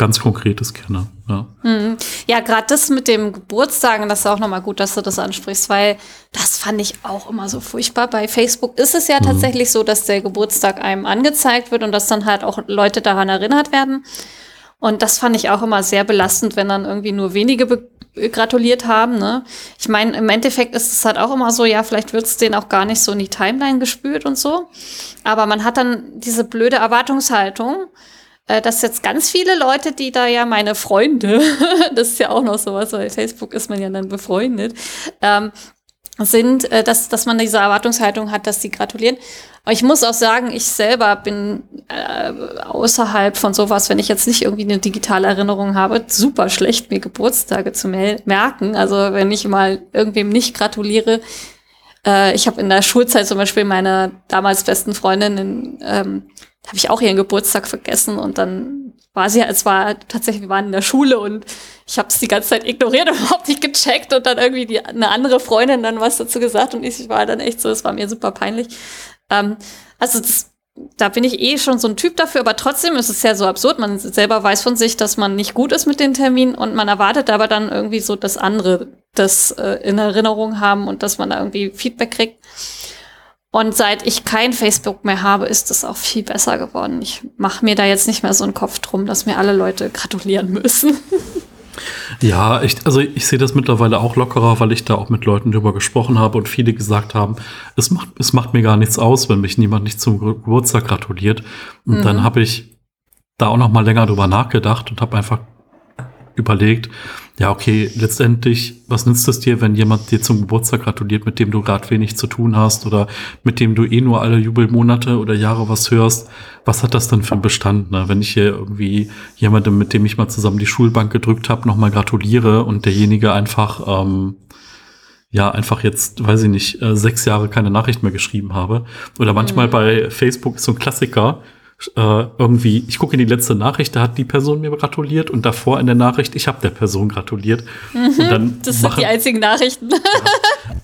ganz Konkretes kenne. Ja.
Mhm. Ja, gerade das mit dem Geburtstagen, das ist auch nochmal gut, dass du das ansprichst, weil das fand ich auch immer so furchtbar. Bei Facebook ist es ja
Mhm.
tatsächlich so, dass der Geburtstag einem angezeigt wird und dass dann halt auch Leute daran erinnert werden. Und das fand ich auch immer sehr belastend, wenn dann irgendwie nur wenige gratuliert haben. Ne? Ich meine, im Endeffekt ist es halt auch immer so, ja, vielleicht wird es denen auch gar nicht so in die Timeline gespült und so. Aber man hat dann diese blöde Erwartungshaltung, dass jetzt ganz viele Leute, die da ja meine Freunde, das ist ja auch noch sowas, weil Facebook ist man ja dann befreundet, ähm, sind, äh, dass, dass man diese Erwartungshaltung hat, dass sie gratulieren. Aber ich muss auch sagen, ich selber bin äh, außerhalb von sowas, wenn ich jetzt nicht irgendwie eine digitale Erinnerung habe, super schlecht, mir Geburtstage zu merken. Also wenn ich mal irgendwem nicht gratuliere, äh, ich habe in der Schulzeit zum Beispiel meiner damals besten Freundin, in, ähm, habe ich auch ihren Geburtstag vergessen und dann war sie, es war tatsächlich, wir waren in der Schule und ich habe es die ganze Zeit ignoriert und überhaupt nicht gecheckt und dann irgendwie die, eine andere Freundin dann was dazu gesagt und ich war dann echt so, es war mir super peinlich. Ähm, also das, da bin ich eh schon so ein Typ dafür, aber trotzdem ist es ja so absurd. Man selber weiß von sich, dass man nicht gut ist mit den Terminen und man erwartet aber dann irgendwie so, dass andere das äh, in Erinnerung haben und dass man da irgendwie Feedback kriegt. Und seit ich kein Facebook mehr habe, ist es auch viel besser geworden. Ich mache mir da jetzt nicht mehr so einen Kopf drum, dass mir alle Leute gratulieren müssen.
Ja, ich, also ich sehe das mittlerweile auch lockerer, weil ich da auch mit Leuten drüber gesprochen habe und viele gesagt haben, es macht, es macht mir gar nichts aus, wenn mich niemand nicht zum Ge- Geburtstag gratuliert. Und
Mhm.
dann habe ich da auch noch mal länger drüber nachgedacht und habe einfach überlegt, ja, okay, letztendlich, was nützt es dir, wenn jemand dir zum Geburtstag gratuliert, mit dem du gerade wenig zu tun hast oder mit dem du eh nur alle Jubelmonate oder Jahre was hörst? Was hat das denn für einen Bestand? Ne? Wenn ich hier irgendwie jemandem, mit dem ich mal zusammen die Schulbank gedrückt habe, nochmal gratuliere und derjenige einfach, ähm, ja, einfach jetzt, weiß ich nicht, äh, sechs Jahre keine Nachricht mehr geschrieben habe. Oder manchmal
Mhm.
bei Facebook ist so ein Klassiker, äh, irgendwie, ich gucke in die letzte Nachricht, da hat die Person mir gratuliert und davor in der Nachricht, ich habe der Person gratuliert. Und dann
Mhm. Das sind
machen,
die einzigen Nachrichten.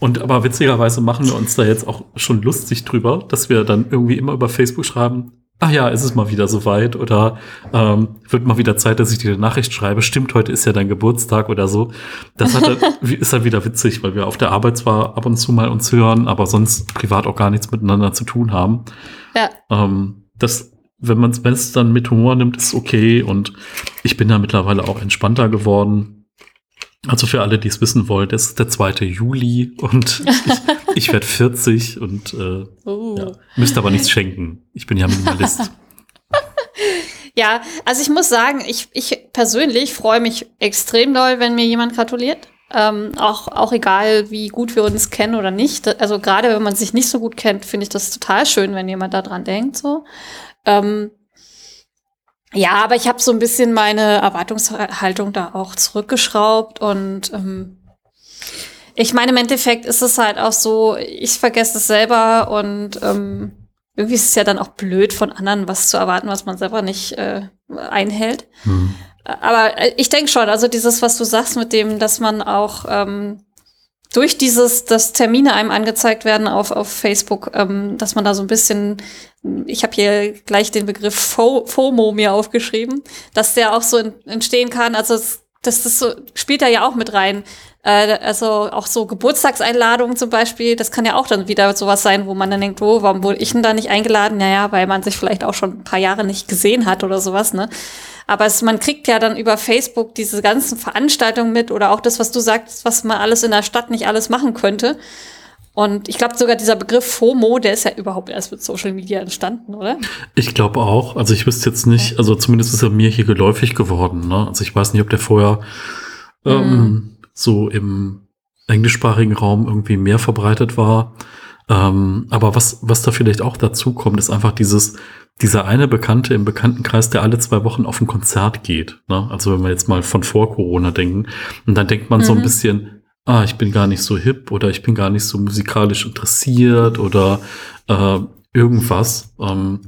und aber witzigerweise machen wir uns da jetzt auch schon lustig drüber, dass wir dann irgendwie immer über Facebook schreiben, ach ja, ist es mal wieder soweit oder ähm, wird mal wieder Zeit, dass ich dir eine Nachricht schreibe. Stimmt, heute ist ja dein Geburtstag oder so. Das hat dann, ist dann wieder witzig, weil wir auf der Arbeit zwar ab und zu mal uns hören, aber sonst privat auch gar nichts miteinander zu tun haben.
ja.
Ähm, das wenn man es dann mit Humor nimmt, ist okay. Und ich bin da mittlerweile auch entspannter geworden. Also für alle, die es wissen wollen, das ist der 2. Juli und ich, ich werde 40 und äh, uh. ja, müsste aber nichts schenken. Ich bin ja Minimalist.
ja, also ich muss sagen, ich, ich persönlich freue mich extrem doll, wenn mir jemand gratuliert. Ähm, auch, auch egal, wie gut wir uns kennen oder nicht. Also gerade wenn man sich nicht so gut kennt, finde ich das total schön, wenn jemand daran denkt. So. Ähm, ja, aber ich habe so ein bisschen meine Erwartungshaltung da auch zurückgeschraubt und ähm, ich meine, im Endeffekt ist es halt auch so, ich vergesse es selber und ähm, irgendwie ist es ja dann auch blöd, von anderen was zu erwarten, was man selber nicht äh, einhält. Hm. Aber äh, ich denke schon, also dieses, was du sagst mit dem, dass man auch ähm, durch dieses, dass Termine einem angezeigt werden auf, auf Facebook, ähm, dass man da so ein bisschen, ich habe hier gleich den Begriff FOMO mir aufgeschrieben, dass der auch so entstehen kann. Also das, das so, spielt da ja auch mit rein. Äh, also auch so Geburtstagseinladungen zum Beispiel, das kann ja auch dann wieder sowas sein, wo man dann denkt, oh, warum wurde ich denn da nicht eingeladen? Naja, weil man sich vielleicht auch schon ein paar Jahre nicht gesehen hat oder sowas, ne? Aber es, man kriegt ja dann über Facebook diese ganzen Veranstaltungen mit oder auch das, was du sagst, was man alles in der Stadt nicht alles machen könnte. Und ich glaube sogar dieser Begriff FOMO, der ist ja überhaupt erst mit Social Media entstanden, oder?
Ich glaube auch. Also ich wüsste jetzt nicht, also zumindest ist er mir hier geläufig geworden. Ne? Also ich weiß nicht, ob der vorher ähm, so im englischsprachigen Raum irgendwie mehr verbreitet war. Ähm, aber was, was da vielleicht auch dazu kommt, ist einfach dieses, dieser eine Bekannte im Bekanntenkreis, der alle zwei Wochen auf ein Konzert geht. Ne? Also wenn wir jetzt mal von vor Corona denken. Und dann denkt man mhm. so ein mhm. bisschen, ah, ich bin gar nicht so hip oder ich bin gar nicht so musikalisch interessiert oder äh, irgendwas. Ähm,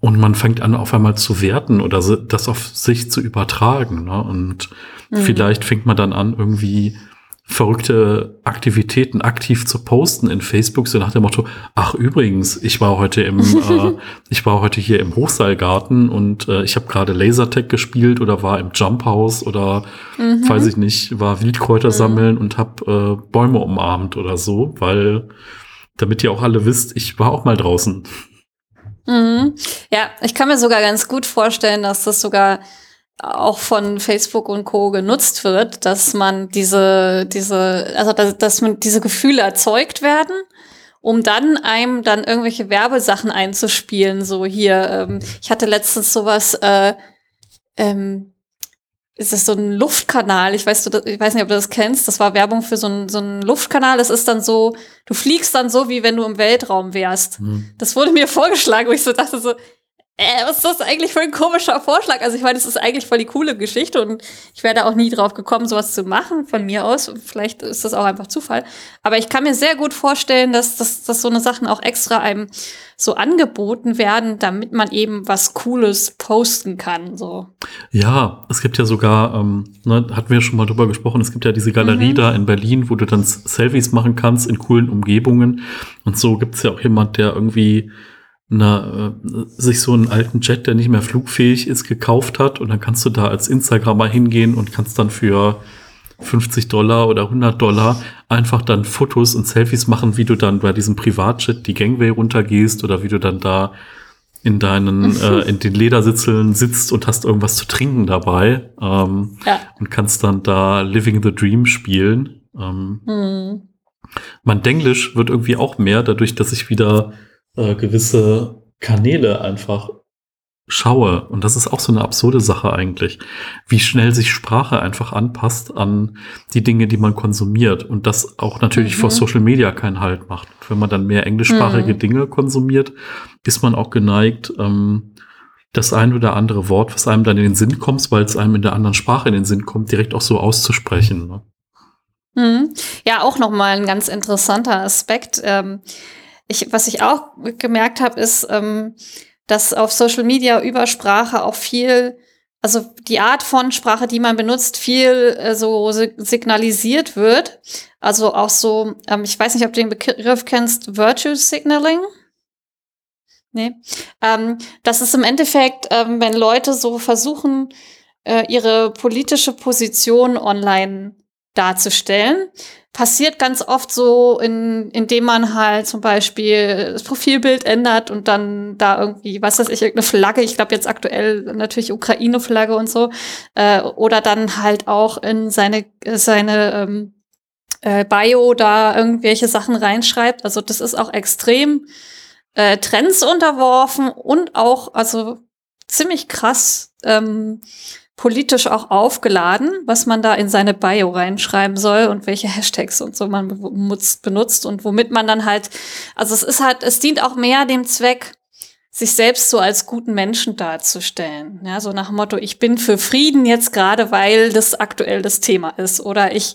und man fängt an, auf einmal zu werten oder das auf sich zu übertragen. Ne? Und mhm. vielleicht fängt man dann an, irgendwie verrückte Aktivitäten aktiv zu posten in Facebook, so nach dem Motto, ach übrigens, ich war heute im, äh, ich war heute hier im Hochseilgarten und äh, ich habe gerade Lasertag gespielt oder war im Jump House oder mhm. weiß ich nicht, war Wildkräuter mhm. sammeln und habe äh, Bäume umarmt oder so, weil damit ihr auch alle wisst, ich war auch mal draußen.
Mhm. Ja, ich kann mir sogar ganz gut vorstellen, dass das sogar auch von Facebook und Co. genutzt wird, dass man diese, diese, also dass, dass man diese Gefühle erzeugt werden, um dann einem dann irgendwelche Werbesachen einzuspielen. So hier, ähm, ich hatte letztens sowas, äh, ähm, ist das so ein Luftkanal? Ich weiß, du, ich weiß nicht, ob du das kennst. Das war Werbung für so einen so einen Luftkanal. Das ist dann so, du fliegst dann so, wie wenn du im Weltraum wärst. Mhm. Das wurde mir vorgeschlagen, wo ich so dachte so, äh, was ist das eigentlich für ein komischer Vorschlag? Also ich meine, es ist eigentlich voll die coole Geschichte und ich wäre da auch nie drauf gekommen, sowas zu machen von mir aus. Vielleicht ist das auch einfach Zufall. Aber ich kann mir sehr gut vorstellen, dass, dass, dass so eine Sachen auch extra einem so angeboten werden, damit man eben was Cooles posten kann. So.
Ja, es gibt ja sogar, ähm, ne, hatten wir schon mal drüber gesprochen, es gibt ja diese Galerie mhm. da in Berlin, wo du dann Selfies machen kannst in coolen Umgebungen. Und so gibt es ja auch jemand, der irgendwie na, äh, sich so einen alten Jet, der nicht mehr flugfähig ist, gekauft hat. Und dann kannst du da als Instagrammer hingehen und kannst dann für 50 Dollar oder 100 Dollar einfach dann Fotos und Selfies machen, wie du dann bei diesem Privatjet die Gangway runtergehst oder wie du dann da in deinen, äh, in den Ledersitzeln sitzt und hast irgendwas zu trinken dabei ähm, ja. und kannst dann da Living the Dream spielen. Ähm, hm. Mein Denglisch wird irgendwie auch mehr, dadurch, dass ich wieder äh, gewisse Kanäle einfach schaue. Und das ist auch so eine absurde Sache eigentlich, wie schnell sich Sprache einfach anpasst an die Dinge, die man konsumiert. Und das auch natürlich mhm. vor Social Media keinen Halt macht. Wenn man dann mehr englischsprachige mhm. Dinge konsumiert, ist man auch geneigt, ähm, das ein oder andere Wort, was einem dann in den Sinn kommt, weil es einem in der anderen Sprache in den Sinn kommt, direkt auch so auszusprechen. Ne?
Mhm. Ja, auch nochmal ein ganz interessanter Aspekt. Ähm ich, was ich auch gemerkt habe, ist, ähm, dass auf Social Media über Sprache auch viel, also die Art von Sprache, die man benutzt, viel äh, so signalisiert wird. Also auch so, ähm, ich weiß nicht, ob du den Begriff kennst, Virtue Signaling. Nee. Ähm, das ist im Endeffekt, ähm, wenn Leute so versuchen, äh, ihre politische Position online darzustellen. Passiert ganz oft so, in, indem man halt zum Beispiel das Profilbild ändert und dann da irgendwie, was weiß ich, irgendeine Flagge, ich glaube jetzt aktuell natürlich Ukraine-Flagge und so, äh, oder dann halt auch in seine, seine ähm, äh, Bio da irgendwelche Sachen reinschreibt. Also das ist auch extrem äh, Trends unterworfen und auch, also ziemlich krass ähm, politisch auch aufgeladen, was man da in seine Bio reinschreiben soll und welche Hashtags und so man benutzt, und womit man dann halt, also es ist halt, es dient auch mehr dem Zweck, sich selbst so als guten Menschen darzustellen. Ja, so nach dem Motto, ich bin für Frieden jetzt gerade, weil das aktuell das Thema ist. Oder ich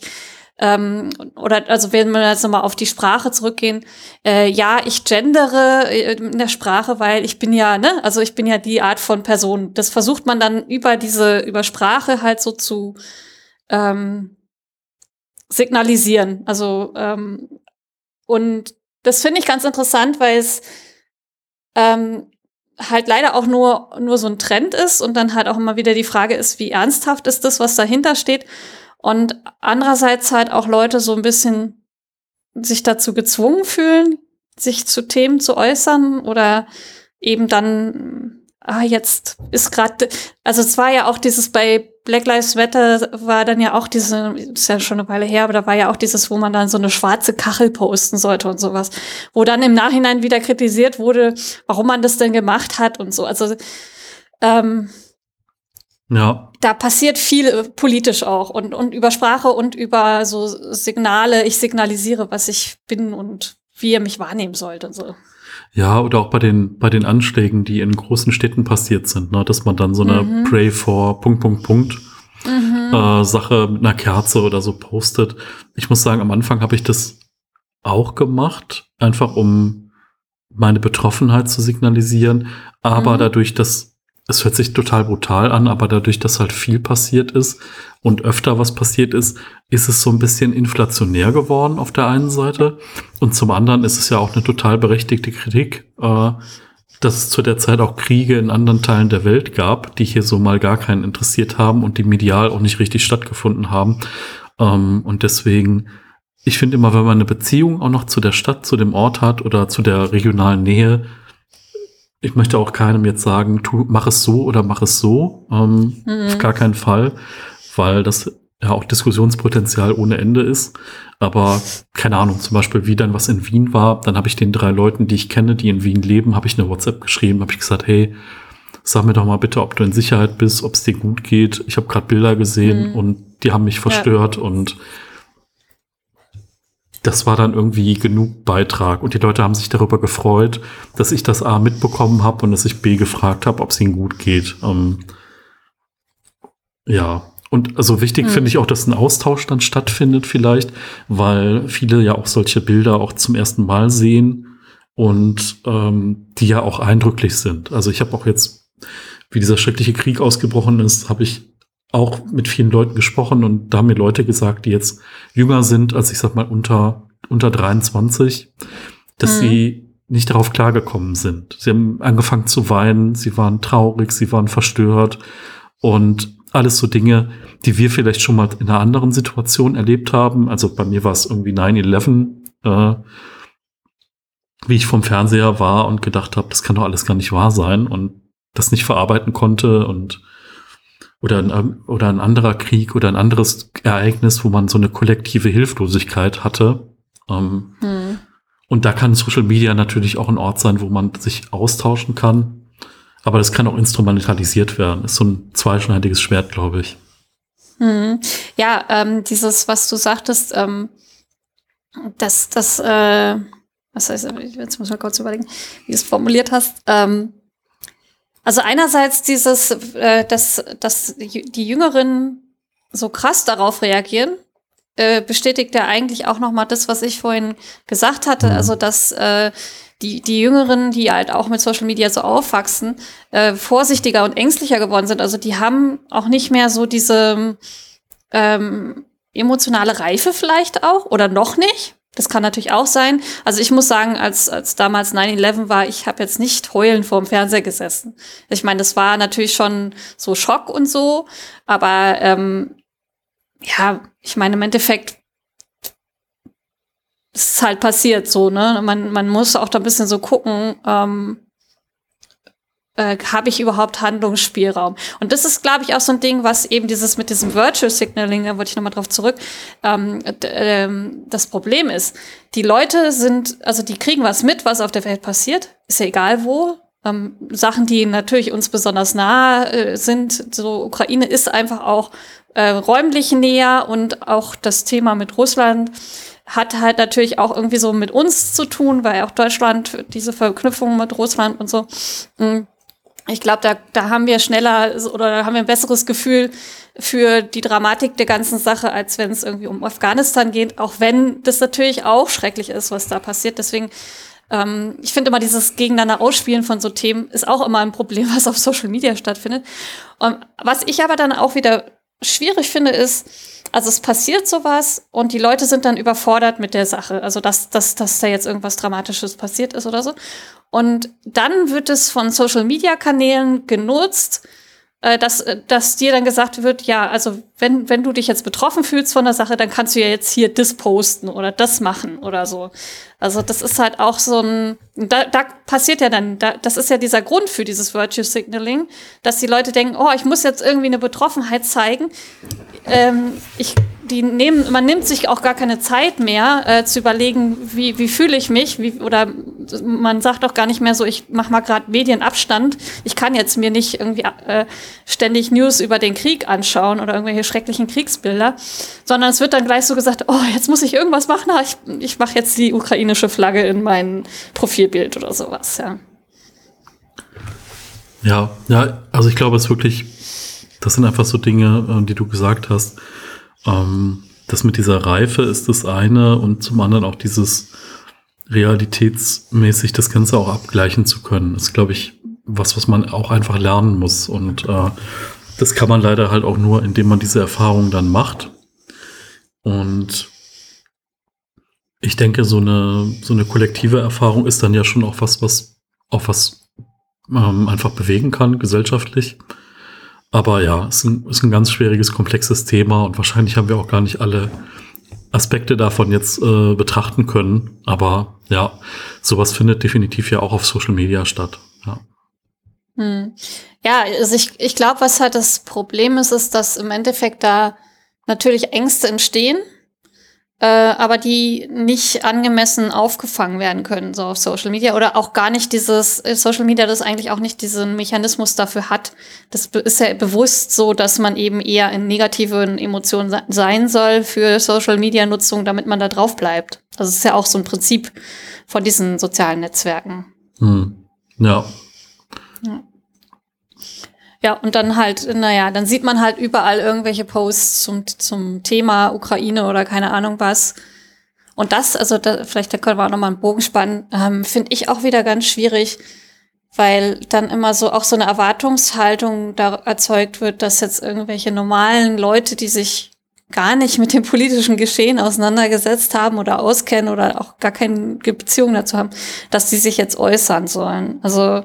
ähm, oder also wenn wir jetzt nochmal auf die Sprache zurückgehen, äh, ja, ich gendere äh, in der Sprache, weil ich bin ja, ne, also ich bin ja die Art von Person. Das versucht man dann über diese, über Sprache halt so zu ähm, signalisieren. Also ähm, und das finde ich ganz interessant, weil es ähm, halt leider auch nur, nur so ein Trend ist und dann halt auch immer wieder die Frage ist, wie ernsthaft ist das, was dahinter steht. Und andererseits halt auch Leute so ein bisschen sich dazu gezwungen fühlen, sich zu Themen zu äußern oder eben dann, ah, jetzt ist gerade, also es war ja auch dieses bei Black Lives Matter war dann ja auch diese, ist ja schon eine Weile her, aber da war ja auch dieses, wo man dann so eine schwarze Kachel posten sollte und sowas, wo dann im Nachhinein wieder kritisiert wurde, warum man das denn gemacht hat und so. Also ähm,
ja.
Da passiert viel äh, politisch auch und, und über Sprache und über so Signale. Ich signalisiere, was ich bin und wie ihr mich wahrnehmen sollt und so.
Ja, oder auch bei den, bei den Anschlägen, die in großen Städten passiert sind, ne? dass man dann so eine mhm. Pray for Punkt, Punkt, Punkt mhm. äh, Sache mit einer Kerze oder so postet. Ich muss sagen, am Anfang habe ich das auch gemacht, einfach um meine Betroffenheit zu signalisieren. Aber mhm. dadurch, dass es hört sich total brutal an, aber dadurch, dass halt viel passiert ist und öfter was passiert ist, ist es so ein bisschen inflationär geworden auf der einen Seite. Und zum anderen ist es ja auch eine total berechtigte Kritik, äh, dass es zu der Zeit auch Kriege in anderen Teilen der Welt gab, die hier so mal gar keinen interessiert haben und die medial auch nicht richtig stattgefunden haben. Ähm, und deswegen, ich finde immer, wenn man eine Beziehung auch noch zu der Stadt, zu dem Ort hat oder zu der regionalen Nähe, ich möchte auch keinem jetzt sagen, tu, mach es so oder mach es so. Ähm, mhm. Auf gar keinen Fall, weil das ja auch Diskussionspotenzial ohne Ende ist. Aber keine Ahnung, zum Beispiel, wie dann was in Wien war, dann habe ich den drei Leuten, die ich kenne, die in Wien leben, habe ich eine WhatsApp geschrieben, habe ich gesagt, hey, sag mir doch mal bitte, ob du in Sicherheit bist, ob es dir gut geht. Ich habe gerade Bilder gesehen mhm. und die haben mich verstört ja. und das war dann irgendwie genug Beitrag. Und die Leute haben sich darüber gefreut, dass ich das A mitbekommen habe und dass ich B gefragt habe, ob es ihnen gut geht. Ähm, ja. Und also wichtig mhm. finde ich auch, dass ein Austausch dann stattfindet vielleicht, weil viele ja auch solche Bilder auch zum ersten Mal sehen und ähm, die ja auch eindrücklich sind. Also ich habe auch jetzt, wie dieser schreckliche Krieg ausgebrochen ist, habe ich auch mit vielen Leuten gesprochen und da haben mir Leute gesagt, die jetzt jünger sind, als ich sag mal unter, unter 23, dass mhm. sie nicht darauf klargekommen sind. Sie haben angefangen zu weinen, sie waren traurig, sie waren verstört und alles so Dinge, die wir vielleicht schon mal in einer anderen Situation erlebt haben. Also bei mir war es irgendwie 9-11, äh, wie ich vom Fernseher war und gedacht habe, das kann doch alles gar nicht wahr sein und das nicht verarbeiten konnte und oder ein, oder ein anderer Krieg oder ein anderes Ereignis, wo man so eine kollektive Hilflosigkeit hatte. Ähm, hm. Und da kann Social Media natürlich auch ein Ort sein, wo man sich austauschen kann. Aber das kann auch instrumentalisiert werden. Ist so ein zweischneidiges Schwert, glaube ich.
Hm. Ja, ähm, dieses, was du sagtest, ähm, dass das, äh, was heißt, jetzt muss ich mal kurz überlegen, wie du es formuliert hast. Ähm, also einerseits dieses, äh, dass, dass die Jüngeren so krass darauf reagieren, äh, bestätigt ja eigentlich auch noch mal das, was ich vorhin gesagt hatte. Mhm. Also dass äh, die, die Jüngeren, die halt auch mit Social Media so aufwachsen, äh, vorsichtiger und ängstlicher geworden sind. Also die haben auch nicht mehr so diese ähm, emotionale Reife vielleicht auch oder noch nicht. Das kann natürlich auch sein. Also ich muss sagen, als, als damals 9-11 war, ich habe jetzt nicht heulen vorm Fernseher gesessen. Ich meine, das war natürlich schon so Schock und so, aber ähm, ja, ich meine, im Endeffekt ist halt passiert so, ne? Man, man muss auch da ein bisschen so gucken, ähm, äh, habe ich überhaupt Handlungsspielraum? Und das ist, glaube ich, auch so ein Ding, was eben dieses mit diesem Virtual Signaling, da wollte ich nochmal drauf zurück, ähm, ähm, das Problem ist. Die Leute sind, also die kriegen was mit, was auf der Welt passiert, ist ja egal wo. Ähm, Sachen, die natürlich uns besonders nah äh, sind, so Ukraine ist einfach auch äh, räumlich näher und auch das Thema mit Russland hat halt natürlich auch irgendwie so mit uns zu tun, weil auch Deutschland diese Verknüpfung mit Russland und so. Mm, ich glaube, da, da haben wir schneller oder da haben wir ein besseres Gefühl für die Dramatik der ganzen Sache, als wenn es irgendwie um Afghanistan geht, auch wenn das natürlich auch schrecklich ist, was da passiert. Deswegen, ähm, ich finde immer dieses Gegeneinander Ausspielen von so Themen ist auch immer ein Problem, was auf Social Media stattfindet. Und was ich aber dann auch wieder schwierig finde, ist, also es passiert sowas und die Leute sind dann überfordert mit der Sache. Also dass, dass, dass da jetzt irgendwas Dramatisches passiert ist oder so. Und dann wird es von Social-Media-Kanälen genutzt, dass, äh, dass dir dann gesagt wird, ja, also wenn, wenn du dich jetzt betroffen fühlst von der Sache, dann kannst du ja jetzt hier das posten oder das machen oder so. Also das ist halt auch so ein, da, da passiert ja dann, da, das ist ja dieser Grund für dieses Virtue Signaling, dass die Leute denken, oh, ich muss jetzt irgendwie eine Betroffenheit zeigen. Ähm, ich die nehmen, man nimmt sich auch gar keine Zeit mehr äh, zu überlegen, wie, wie fühle ich mich, wie, oder man sagt auch gar nicht mehr so, ich mache mal gerade Medienabstand. Ich kann jetzt mir nicht irgendwie äh, ständig News über den Krieg anschauen oder irgendwelche schrecklichen Kriegsbilder, sondern es wird dann gleich so gesagt, oh, jetzt muss ich irgendwas machen, ich, ich mache jetzt die ukrainische Flagge in mein Profilbild oder sowas, ja.
Ja, ja, also ich glaube, es wirklich, das sind einfach so Dinge, äh, die du gesagt hast ähm, das mit dieser Reife ist das eine und zum anderen auch dieses realitätsmäßig das Ganze auch abgleichen zu können, ist, glaube ich, was, was man auch einfach lernen muss. Und äh, das kann man leider halt auch nur, indem man diese Erfahrung dann macht. Und ich denke, so eine, so eine kollektive Erfahrung ist dann ja schon auch was, was auch was ähm, einfach bewegen kann, gesellschaftlich. Aber ja, ist ein, ist ein ganz schwieriges, komplexes Thema und wahrscheinlich haben wir auch gar nicht alle Aspekte davon jetzt äh, betrachten können. Aber ja, sowas findet definitiv ja auch auf Social Media statt. Ja,
hm. ja also ich, ich glaube, was halt das Problem ist, ist, dass im Endeffekt da natürlich Ängste entstehen äh, aber die nicht angemessen aufgefangen werden können, so auf Social Media oder auch gar nicht dieses äh, Social Media, das eigentlich auch nicht diesen Mechanismus dafür hat. Das ist ja bewusst so, dass man eben eher in negativen Emotionen sein soll für Social Media Nutzung, damit man da drauf bleibt. Das ist ja auch so ein Prinzip von diesen sozialen Netzwerken.
Hm. Ja.
Ja, und dann halt, naja, dann sieht man halt überall irgendwelche Posts zum, zum Thema Ukraine oder keine Ahnung was. Und das, also da, vielleicht da können wir auch nochmal einen Bogen spannen, ähm, finde ich auch wieder ganz schwierig, weil dann immer so auch so eine Erwartungshaltung da erzeugt wird, dass jetzt irgendwelche normalen Leute, die sich gar nicht mit dem politischen Geschehen auseinandergesetzt haben oder auskennen oder auch gar keine Beziehung dazu haben, dass die sich jetzt äußern sollen. Also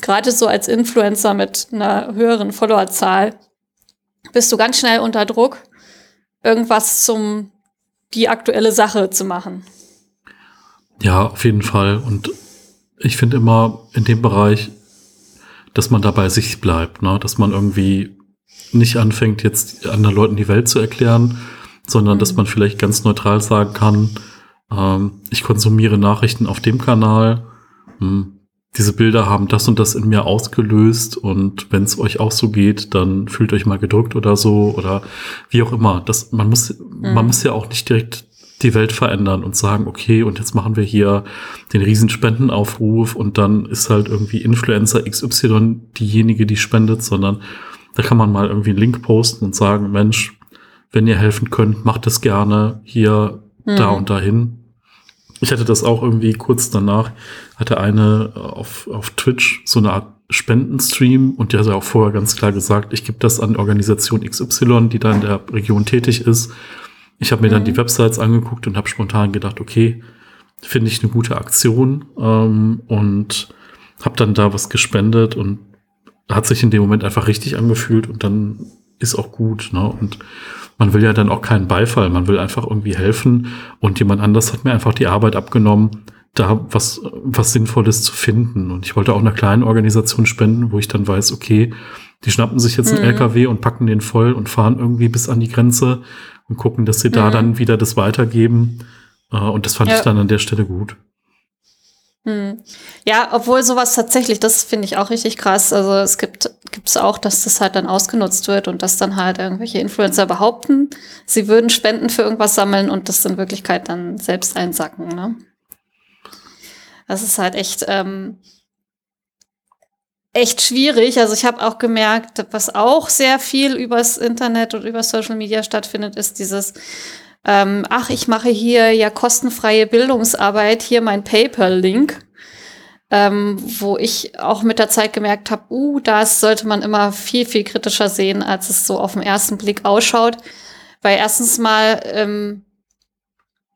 gerade so als Influencer mit einer höheren Followerzahl bist du ganz schnell unter Druck, irgendwas zum die aktuelle Sache zu machen.
Ja, auf jeden Fall. Und ich finde immer in dem Bereich, dass man dabei sich bleibt, ne? dass man irgendwie nicht anfängt, jetzt anderen Leuten die Welt zu erklären, sondern mhm. dass man vielleicht ganz neutral sagen kann, ähm, ich konsumiere Nachrichten auf dem Kanal, hm, diese Bilder haben das und das in mir ausgelöst und wenn es euch auch so geht, dann fühlt euch mal gedrückt oder so oder wie auch immer. Das, man muss, mhm. man muss ja auch nicht direkt die Welt verändern und sagen, okay, und jetzt machen wir hier den riesen Spendenaufruf und dann ist halt irgendwie Influencer XY diejenige, die spendet, sondern da kann man mal irgendwie einen Link posten und sagen, Mensch, wenn ihr helfen könnt, macht es gerne hier, mhm. da und dahin. Ich hatte das auch irgendwie kurz danach, hatte eine auf, auf Twitch so eine Art Spendenstream und die hat ja auch vorher ganz klar gesagt, ich gebe das an Organisation XY, die da in der Region tätig ist. Ich habe mir mhm. dann die Websites angeguckt und habe spontan gedacht, okay, finde ich eine gute Aktion ähm, und habe dann da was gespendet und hat sich in dem Moment einfach richtig angefühlt und dann ist auch gut. Ne? Und man will ja dann auch keinen Beifall, man will einfach irgendwie helfen und jemand anders hat mir einfach die Arbeit abgenommen, da was, was Sinnvolles zu finden. Und ich wollte auch einer kleinen Organisation spenden, wo ich dann weiß, okay, die schnappen sich jetzt einen mhm. LKW und packen den voll und fahren irgendwie bis an die Grenze und gucken, dass sie mhm. da dann wieder das weitergeben. Äh, und das fand ja. ich dann an der Stelle gut.
Hm. Ja, obwohl sowas tatsächlich, das finde ich auch richtig krass. Also es gibt es auch, dass das halt dann ausgenutzt wird und dass dann halt irgendwelche Influencer behaupten, sie würden Spenden für irgendwas sammeln und das in Wirklichkeit dann selbst einsacken. Ne? Das ist halt echt ähm, echt schwierig. Also ich habe auch gemerkt, was auch sehr viel übers Internet und über Social Media stattfindet, ist dieses ähm, ach, ich mache hier ja kostenfreie Bildungsarbeit, hier mein PayPal-Link. Ähm, wo ich auch mit der Zeit gemerkt habe, uh, das sollte man immer viel, viel kritischer sehen, als es so auf den ersten Blick ausschaut. Weil erstens mal ähm,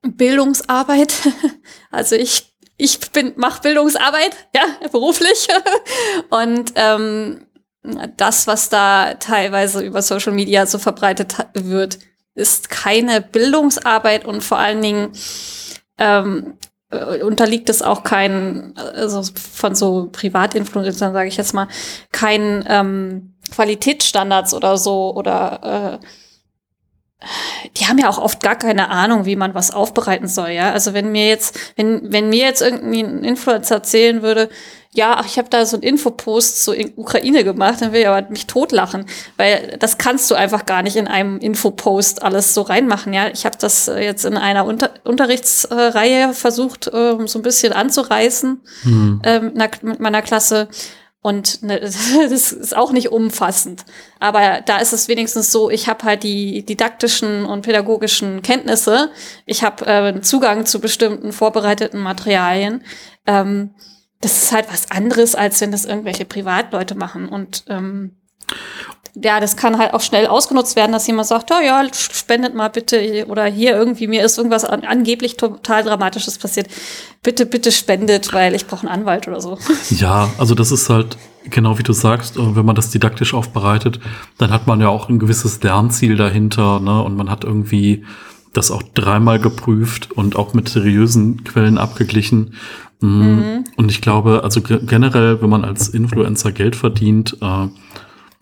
Bildungsarbeit, also ich, ich bin, mache Bildungsarbeit, ja, beruflich. Und ähm, das, was da teilweise über Social Media so verbreitet wird, ist keine Bildungsarbeit und vor allen Dingen ähm, äh, unterliegt es auch kein, also von so Privatinfluencern, sage ich jetzt mal, kein ähm, Qualitätsstandards oder so oder äh, die haben ja auch oft gar keine Ahnung, wie man was aufbereiten soll, ja. Also wenn mir jetzt, wenn, wenn mir jetzt irgendwie ein Influencer erzählen würde, ja, ach, ich habe da so einen Infopost zur Ukraine gemacht, dann will ich aber mich totlachen, weil das kannst du einfach gar nicht in einem Infopost alles so reinmachen. Ja, ich habe das äh, jetzt in einer Unter Unterrichtsreihe versucht, äh, so ein bisschen anzureißen mhm. äh, mit meiner Klasse. Und ne, das ist auch nicht umfassend. Aber da ist es wenigstens so, ich habe halt die didaktischen und pädagogischen Kenntnisse. Ich habe äh, Zugang zu bestimmten vorbereiteten Materialien. Ähm, das ist halt was anderes, als wenn das irgendwelche Privatleute machen. Und ähm, ja, das kann halt auch schnell ausgenutzt werden, dass jemand sagt, oh ja, spendet mal bitte oder hier irgendwie, mir ist irgendwas an, angeblich total Dramatisches passiert. Bitte, bitte spendet, weil ich brauche einen Anwalt oder so.
Ja, also das ist halt genau wie du sagst, äh, wenn man das didaktisch aufbereitet, dann hat man ja auch ein gewisses Lernziel dahinter, ne? Und man hat irgendwie das auch dreimal geprüft und auch mit seriösen Quellen abgeglichen. Mhm. mhm. Und ich glaube, also generell, wenn man als Influencer Geld verdient, äh,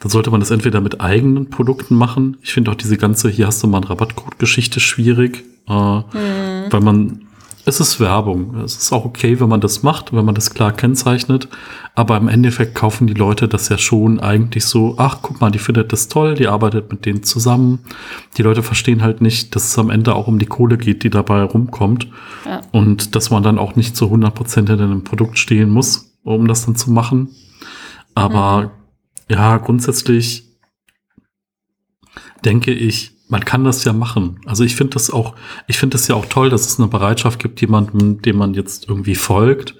dann sollte man das entweder mit eigenen Produkten machen. Ich finde auch diese ganze, hier hast du mal einen Rabattcode-Geschichte schwierig, äh, mhm. weil man es ist Werbung. Es ist auch okay, wenn man das macht, wenn man das klar kennzeichnet. Aber im Endeffekt kaufen die Leute das ja schon eigentlich so, ach, guck mal, die findet das toll, die arbeitet mit denen zusammen. Die Leute verstehen halt nicht, dass es am Ende auch um die Kohle geht, die dabei rumkommt. Ja. Und dass man dann auch nicht zu 100 Prozent hinter einem Produkt stehen muss, um das dann zu machen. Aber mhm. Ja, grundsätzlich denke ich, man kann das ja machen. Also ich finde das auch, ich finde das ja auch toll, dass es eine Bereitschaft gibt, jemandem, dem man jetzt irgendwie folgt,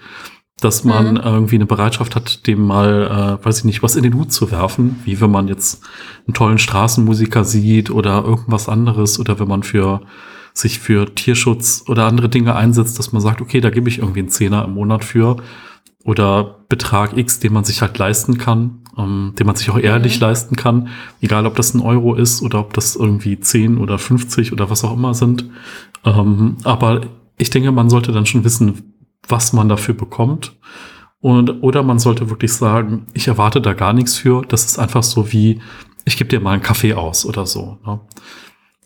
dass man mhm. irgendwie eine Bereitschaft hat, dem mal, äh, weiß ich nicht, was in den Hut zu werfen, wie wenn man jetzt einen tollen Straßenmusiker sieht oder irgendwas anderes oder wenn man für sich für Tierschutz oder andere Dinge einsetzt, dass man sagt, okay, da gebe ich irgendwie einen Zehner im Monat für oder Betrag X, den man sich halt leisten kann, ähm, den man sich auch ehrlich mhm. leisten kann, egal ob das ein Euro ist oder ob das irgendwie 10 oder 50 oder was auch immer sind. Ähm, aber ich denke, man sollte dann schon wissen, was man dafür bekommt. Und, oder man sollte wirklich sagen, ich erwarte da gar nichts für. Das ist einfach so wie, ich gebe dir mal einen Kaffee aus oder so. Ne?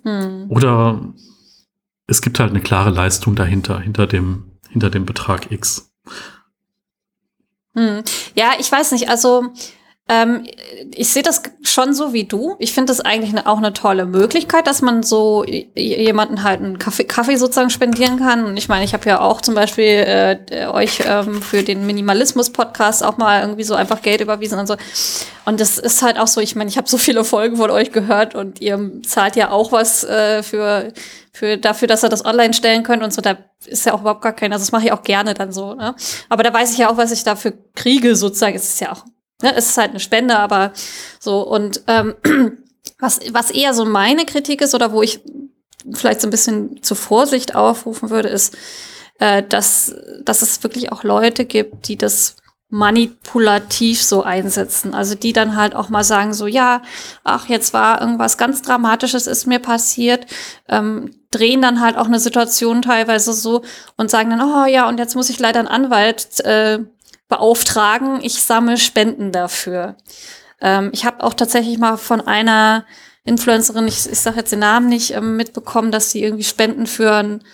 Mhm. Oder es gibt halt eine klare Leistung dahinter, hinter dem, hinter dem Betrag X.
Hm. Ja, ich weiß nicht. Also ähm, ich sehe das schon so wie du. Ich finde das eigentlich auch eine tolle Möglichkeit, dass man so jemanden halt einen Kaffee, Kaffee sozusagen spendieren kann. Und ich meine, ich habe ja auch zum Beispiel äh, euch ähm, für den Minimalismus-Podcast auch mal irgendwie so einfach Geld überwiesen und so. Und das ist halt auch so, ich meine, ich habe so viele Folgen von euch gehört und ihr zahlt ja auch was äh, für, für dafür, dass ihr das online stellen könnt und so. Da ist ja auch überhaupt gar kein, also das mache ich auch gerne dann so. Ne? Aber da weiß ich ja auch, was ich dafür kriege, sozusagen. Es ist ja auch Ne, es ist halt eine Spende, aber so und ähm, was, was eher so meine Kritik ist oder wo ich vielleicht so ein bisschen zur Vorsicht aufrufen würde, ist, äh, dass, dass es wirklich auch Leute gibt, die das manipulativ so einsetzen. Also die dann halt auch mal sagen so, ja, ach, jetzt war irgendwas ganz Dramatisches ist mir passiert, ähm, drehen dann halt auch eine Situation teilweise so und sagen dann, oh ja, und jetzt muss ich leider einen Anwalt äh, beauftragen, ich sammle Spenden dafür. Ähm, ich habe auch tatsächlich mal von einer Influencerin, ich, ich sage jetzt den Namen nicht, ähm, mitbekommen, dass sie irgendwie Spenden für einen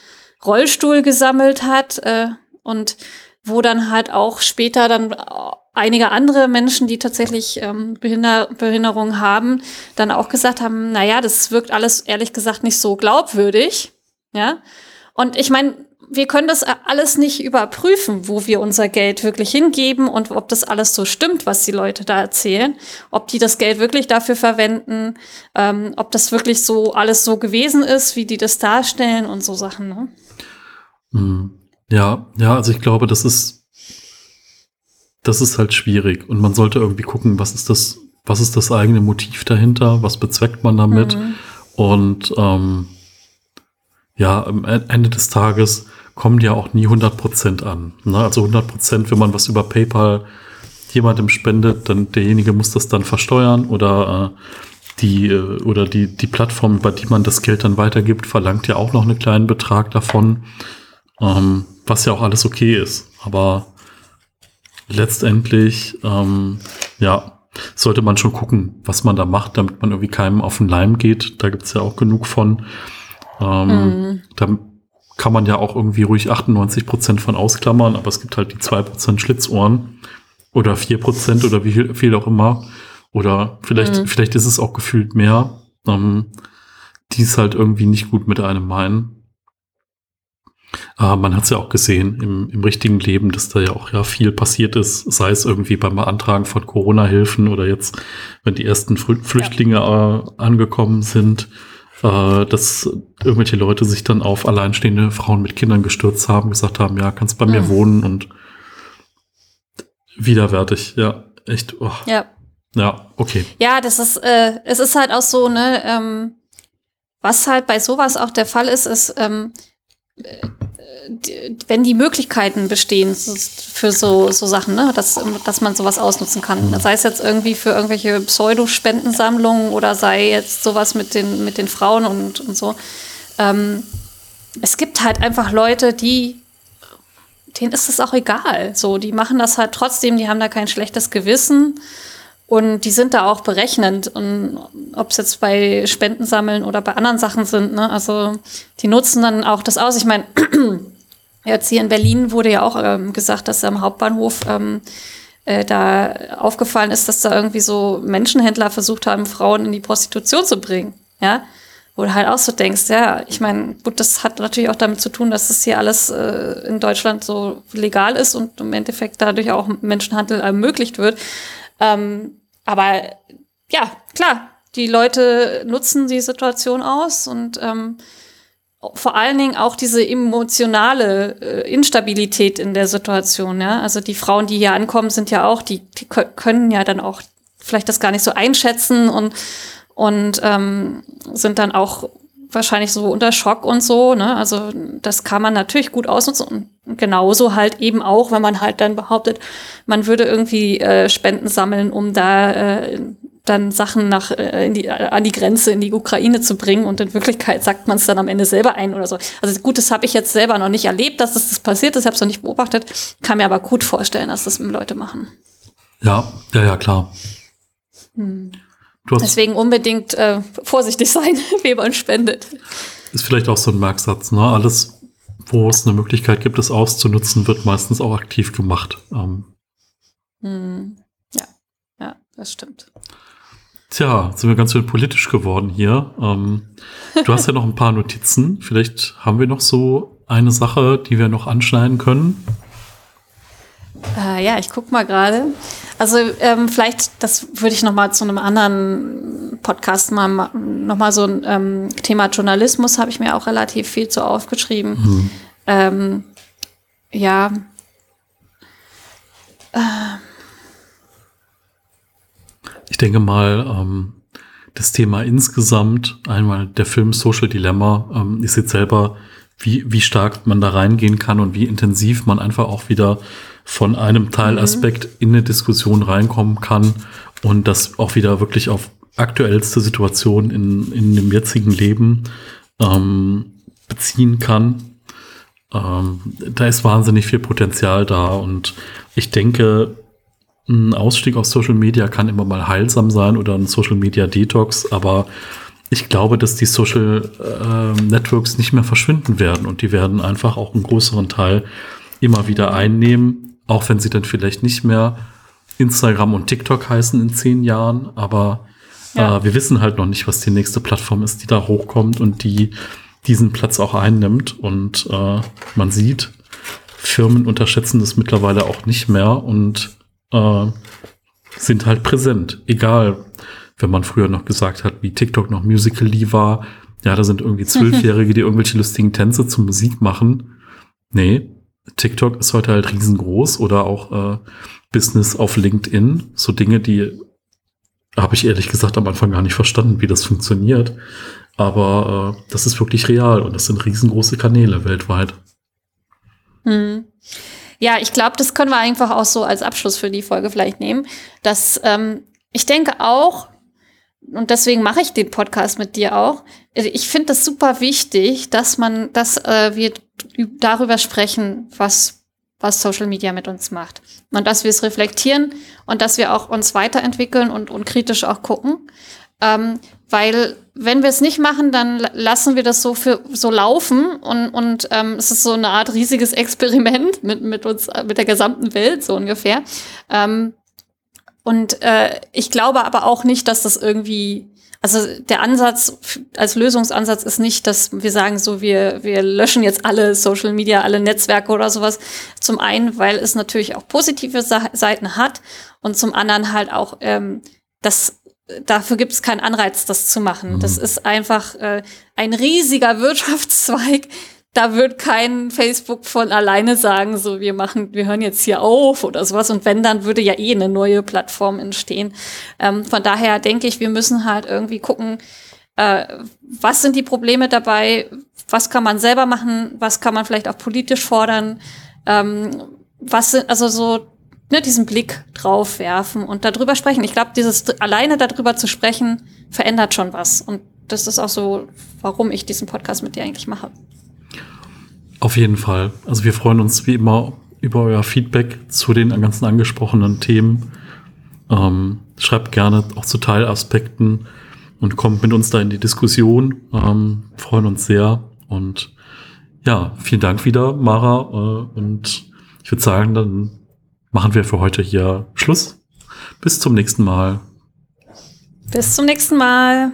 Rollstuhl gesammelt hat äh, und wo dann halt auch später dann einige andere Menschen, die tatsächlich ähm, Behinder Behinderung haben, dann auch gesagt haben, na ja, das wirkt alles ehrlich gesagt nicht so glaubwürdig, ja. Und ich meine, wir können das alles nicht überprüfen, wo wir unser Geld wirklich hingeben und ob das alles so stimmt, was die Leute da erzählen, ob die das Geld wirklich dafür verwenden, ähm, ob das wirklich so alles so gewesen ist, wie die das darstellen und so Sachen. Ne?
Mhm. Ja, ja, also ich glaube, das ist, das ist halt schwierig und man sollte irgendwie gucken, was ist das, was ist das eigene Motiv dahinter, was bezweckt man damit mhm. und ähm, ja, am Ende des Tages kommen ja auch nie 100% an. Ne? Also 100%, wenn man was über PayPal jemandem spendet, dann derjenige muss das dann versteuern oder äh, die äh, oder die die Plattform, bei die man das Geld dann weitergibt, verlangt ja auch noch einen kleinen Betrag davon. Ähm, was ja auch alles okay ist. Aber letztendlich, ähm, ja, sollte man schon gucken, was man da macht, damit man irgendwie keinem auf den Leim geht. Da gibt's ja auch genug von. Ähm, mhm. Kann man ja auch irgendwie ruhig 98 Prozent von ausklammern, aber es gibt halt die zwei Prozent Schlitzohren oder vier Prozent oder wie viel, viel auch immer. Oder vielleicht, mhm. vielleicht ist es auch gefühlt mehr, ähm, die es halt irgendwie nicht gut mit einem meinen. Äh, man hat es ja auch gesehen im, im richtigen Leben, dass da ja auch ja viel passiert ist, sei es irgendwie beim Beantragen von Corona-Hilfen oder jetzt, wenn die ersten Flüchtlinge ja. äh, angekommen sind, äh, dass irgendwelche Leute sich dann auf alleinstehende Frauen mit Kindern gestürzt haben, gesagt haben, ja, kannst bei mhm. mir wohnen und widerwärtig, ja, echt. Oh.
Ja.
Ja, okay.
Ja, das ist, äh, es ist halt auch so, ne, ähm, was halt bei sowas auch der Fall ist, ist, ähm, wenn die Möglichkeiten bestehen für so, so Sachen, ne, dass, dass man sowas ausnutzen kann. Sei es jetzt irgendwie für irgendwelche Pseudo-Spendensammlungen oder sei jetzt sowas mit den, mit den Frauen und, und so. Ähm, es gibt halt einfach Leute, die, denen ist es auch egal. So, die machen das halt trotzdem, die haben da kein schlechtes Gewissen. Und die sind da auch berechnend. Und ob es jetzt bei Spendensammeln oder bei anderen Sachen sind, ne? Also die nutzen dann auch das aus. Ich meine, jetzt hier in Berlin wurde ja auch ähm, gesagt, dass am Hauptbahnhof ähm, äh, da aufgefallen ist, dass da irgendwie so Menschenhändler versucht haben, Frauen in die Prostitution zu bringen. Ja. Wo du halt auch so denkst, ja, ich meine, gut, das hat natürlich auch damit zu tun, dass das hier alles äh, in Deutschland so legal ist und im Endeffekt dadurch auch Menschenhandel ermöglicht wird. Ähm, aber ja, klar, die Leute nutzen die Situation aus und ähm, vor allen Dingen auch diese emotionale äh, Instabilität in der Situation. Ja? Also die Frauen, die hier ankommen, sind ja auch, die, die können ja dann auch vielleicht das gar nicht so einschätzen und, und ähm, sind dann auch wahrscheinlich so unter Schock und so. Ne? Also das kann man natürlich gut ausnutzen und genauso halt eben auch, wenn man halt dann behauptet, man würde irgendwie äh, Spenden sammeln, um da äh, dann Sachen nach äh, in die, äh, an die Grenze in die Ukraine zu bringen und in Wirklichkeit sagt man es dann am Ende selber ein oder so. Also gut, das habe ich jetzt selber noch nicht erlebt, dass das, das passiert ist, habe es noch nicht beobachtet, kann mir aber gut vorstellen, dass das Leute machen.
Ja, ja, ja, klar. Hm.
Deswegen unbedingt äh, vorsichtig sein, wie man spendet.
Ist vielleicht auch so ein Merksatz, ne? Alles, wo es eine Möglichkeit gibt, es auszunutzen, wird meistens auch aktiv gemacht. Ähm.
Hm. Ja, ja, das stimmt.
Tja, sind wir ganz schön politisch geworden hier. Ähm, du hast ja noch ein paar Notizen. Vielleicht haben wir noch so eine Sache, die wir noch anschneiden können.
Äh, ja, ich guck mal gerade. Also ähm, vielleicht, das würde ich noch mal zu einem anderen Podcast mal noch mal so ein ähm, Thema Journalismus habe ich mir auch relativ viel zu aufgeschrieben. Mhm. Ähm, ja.
Ich denke mal, ähm, das Thema insgesamt, einmal der Film Social Dilemma, ähm, ist jetzt selber, wie, wie stark man da reingehen kann und wie intensiv man einfach auch wieder von einem Teilaspekt mhm. in eine Diskussion reinkommen kann und das auch wieder wirklich auf aktuellste Situation in, in dem jetzigen Leben ähm, beziehen kann. Ähm, da ist wahnsinnig viel Potenzial da und ich denke, ein Ausstieg aus Social Media kann immer mal heilsam sein oder ein Social Media Detox, aber ich glaube, dass die Social äh, Networks nicht mehr verschwinden werden und die werden einfach auch einen größeren Teil immer wieder einnehmen, auch wenn sie dann vielleicht nicht mehr Instagram und TikTok heißen in zehn Jahren, aber ja. äh, wir wissen halt noch nicht, was die nächste Plattform ist, die da hochkommt und die diesen Platz auch einnimmt und äh, man sieht, Firmen unterschätzen das mittlerweile auch nicht mehr und äh, sind halt präsent. Egal, wenn man früher noch gesagt hat, wie TikTok noch Musical.ly war. Ja, da sind irgendwie Zwölfjährige, die irgendwelche lustigen Tänze zur Musik machen. Nee, TikTok ist heute halt riesengroß oder auch äh, Business auf LinkedIn. So Dinge, die habe ich ehrlich gesagt am Anfang gar nicht verstanden, wie das funktioniert. Aber äh, das ist wirklich real und das sind riesengroße Kanäle weltweit.
Hm. Ja, ich glaube, das können wir einfach auch so als Abschluss für die Folge vielleicht nehmen. Dass ähm, ich denke auch, und deswegen mache ich den Podcast mit dir auch. Ich finde das super wichtig, dass man, dass äh, wir darüber sprechen, was was Social Media mit uns macht und dass wir es reflektieren und dass wir auch uns weiterentwickeln und, und kritisch auch gucken, ähm, weil wenn wir es nicht machen, dann lassen wir das so für so laufen und, und ähm, es ist so eine Art riesiges Experiment mit, mit uns, mit der gesamten Welt, so ungefähr. Ähm, und äh, ich glaube aber auch nicht, dass das irgendwie, also der Ansatz als Lösungsansatz ist nicht, dass wir sagen, so wir, wir löschen jetzt alle Social Media, alle Netzwerke oder sowas. Zum einen, weil es natürlich auch positive Seiten hat und zum anderen halt auch ähm, das dafür gibt es keinen Anreiz, das zu machen. Mhm. Das ist einfach äh, ein riesiger Wirtschaftszweig. Da wird kein Facebook von alleine sagen, so wir machen, wir hören jetzt hier auf oder sowas. Und wenn, dann würde ja eh eine neue Plattform entstehen. Ähm, von daher denke ich, wir müssen halt irgendwie gucken, äh, was sind die Probleme dabei, was kann man selber machen, was kann man vielleicht auch politisch fordern, ähm, was sind, also so ne, diesen Blick drauf werfen und darüber sprechen. Ich glaube, dieses alleine darüber zu sprechen, verändert schon was. Und das ist auch so, warum ich diesen Podcast mit dir eigentlich mache.
Auf jeden Fall. Also wir freuen uns wie immer über euer Feedback zu den ganzen angesprochenen Themen. Ähm, schreibt gerne auch zu Teilaspekten und kommt mit uns da in die Diskussion. Ähm, freuen uns sehr. Und ja, vielen Dank wieder, Mara. Äh, und ich würde sagen, dann machen wir für heute hier Schluss. Bis zum nächsten Mal.
Bis zum nächsten Mal.